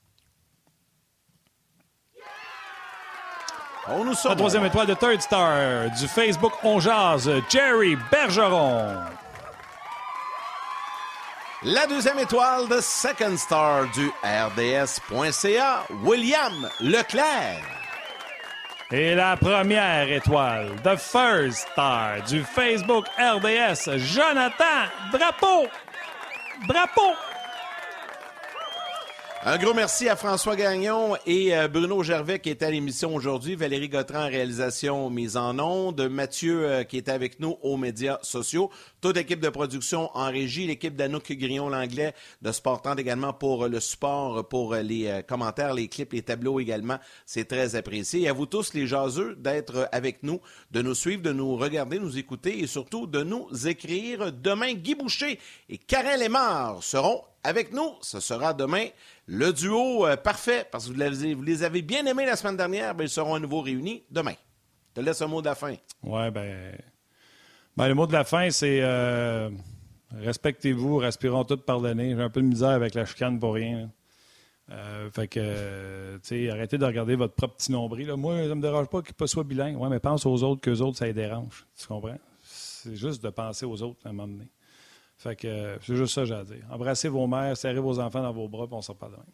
On nous La troisième étoile de Third Star du Facebook On Jazz, Jerry Bergeron. La deuxième étoile de Second Star du RDS.ca, William Leclerc. Et la première étoile, The First Star du Facebook RDS, Jonathan Drapeau. Drapeau. Un gros merci à François Gagnon et euh, Bruno Gervais qui est à l'émission aujourd'hui, Valérie Gautran réalisation mise en onde, Mathieu euh, qui est avec nous aux médias sociaux, toute l'équipe de production en régie, l'équipe d'Anouk Grillon l'anglais de Sportante également pour le support, pour les euh, commentaires, les clips, les tableaux également. C'est très apprécié. Et à vous tous les jaseux d'être avec nous, de nous suivre, de nous regarder, nous écouter et surtout de nous écrire. Demain, Guy Boucher et Karel Lemar seront avec nous. Ce sera demain le duo euh, parfait, parce que vous, les avez bien aimés la semaine dernière, ben, ils seront à nouveau réunis demain. Je te laisse un mot de la fin. Oui, ben, ben, le mot de la fin, c'est euh, respectez-vous, respirons tous pardonner. J'ai un peu de misère avec la chicane pour rien. Euh, fait que, tu sais, arrêtez de regarder votre propre petit nombril. Moi, ça me dérange pas qu'il soit bilingue. Oui, mais pense aux autres, qu'eux autres, ça les dérange. Tu comprends? C'est juste de penser aux autres à un moment donné. Fait que c'est juste ça, j'ai à dire. Embrassez vos mères, serrez vos enfants dans vos bras, puis on se reparle demain.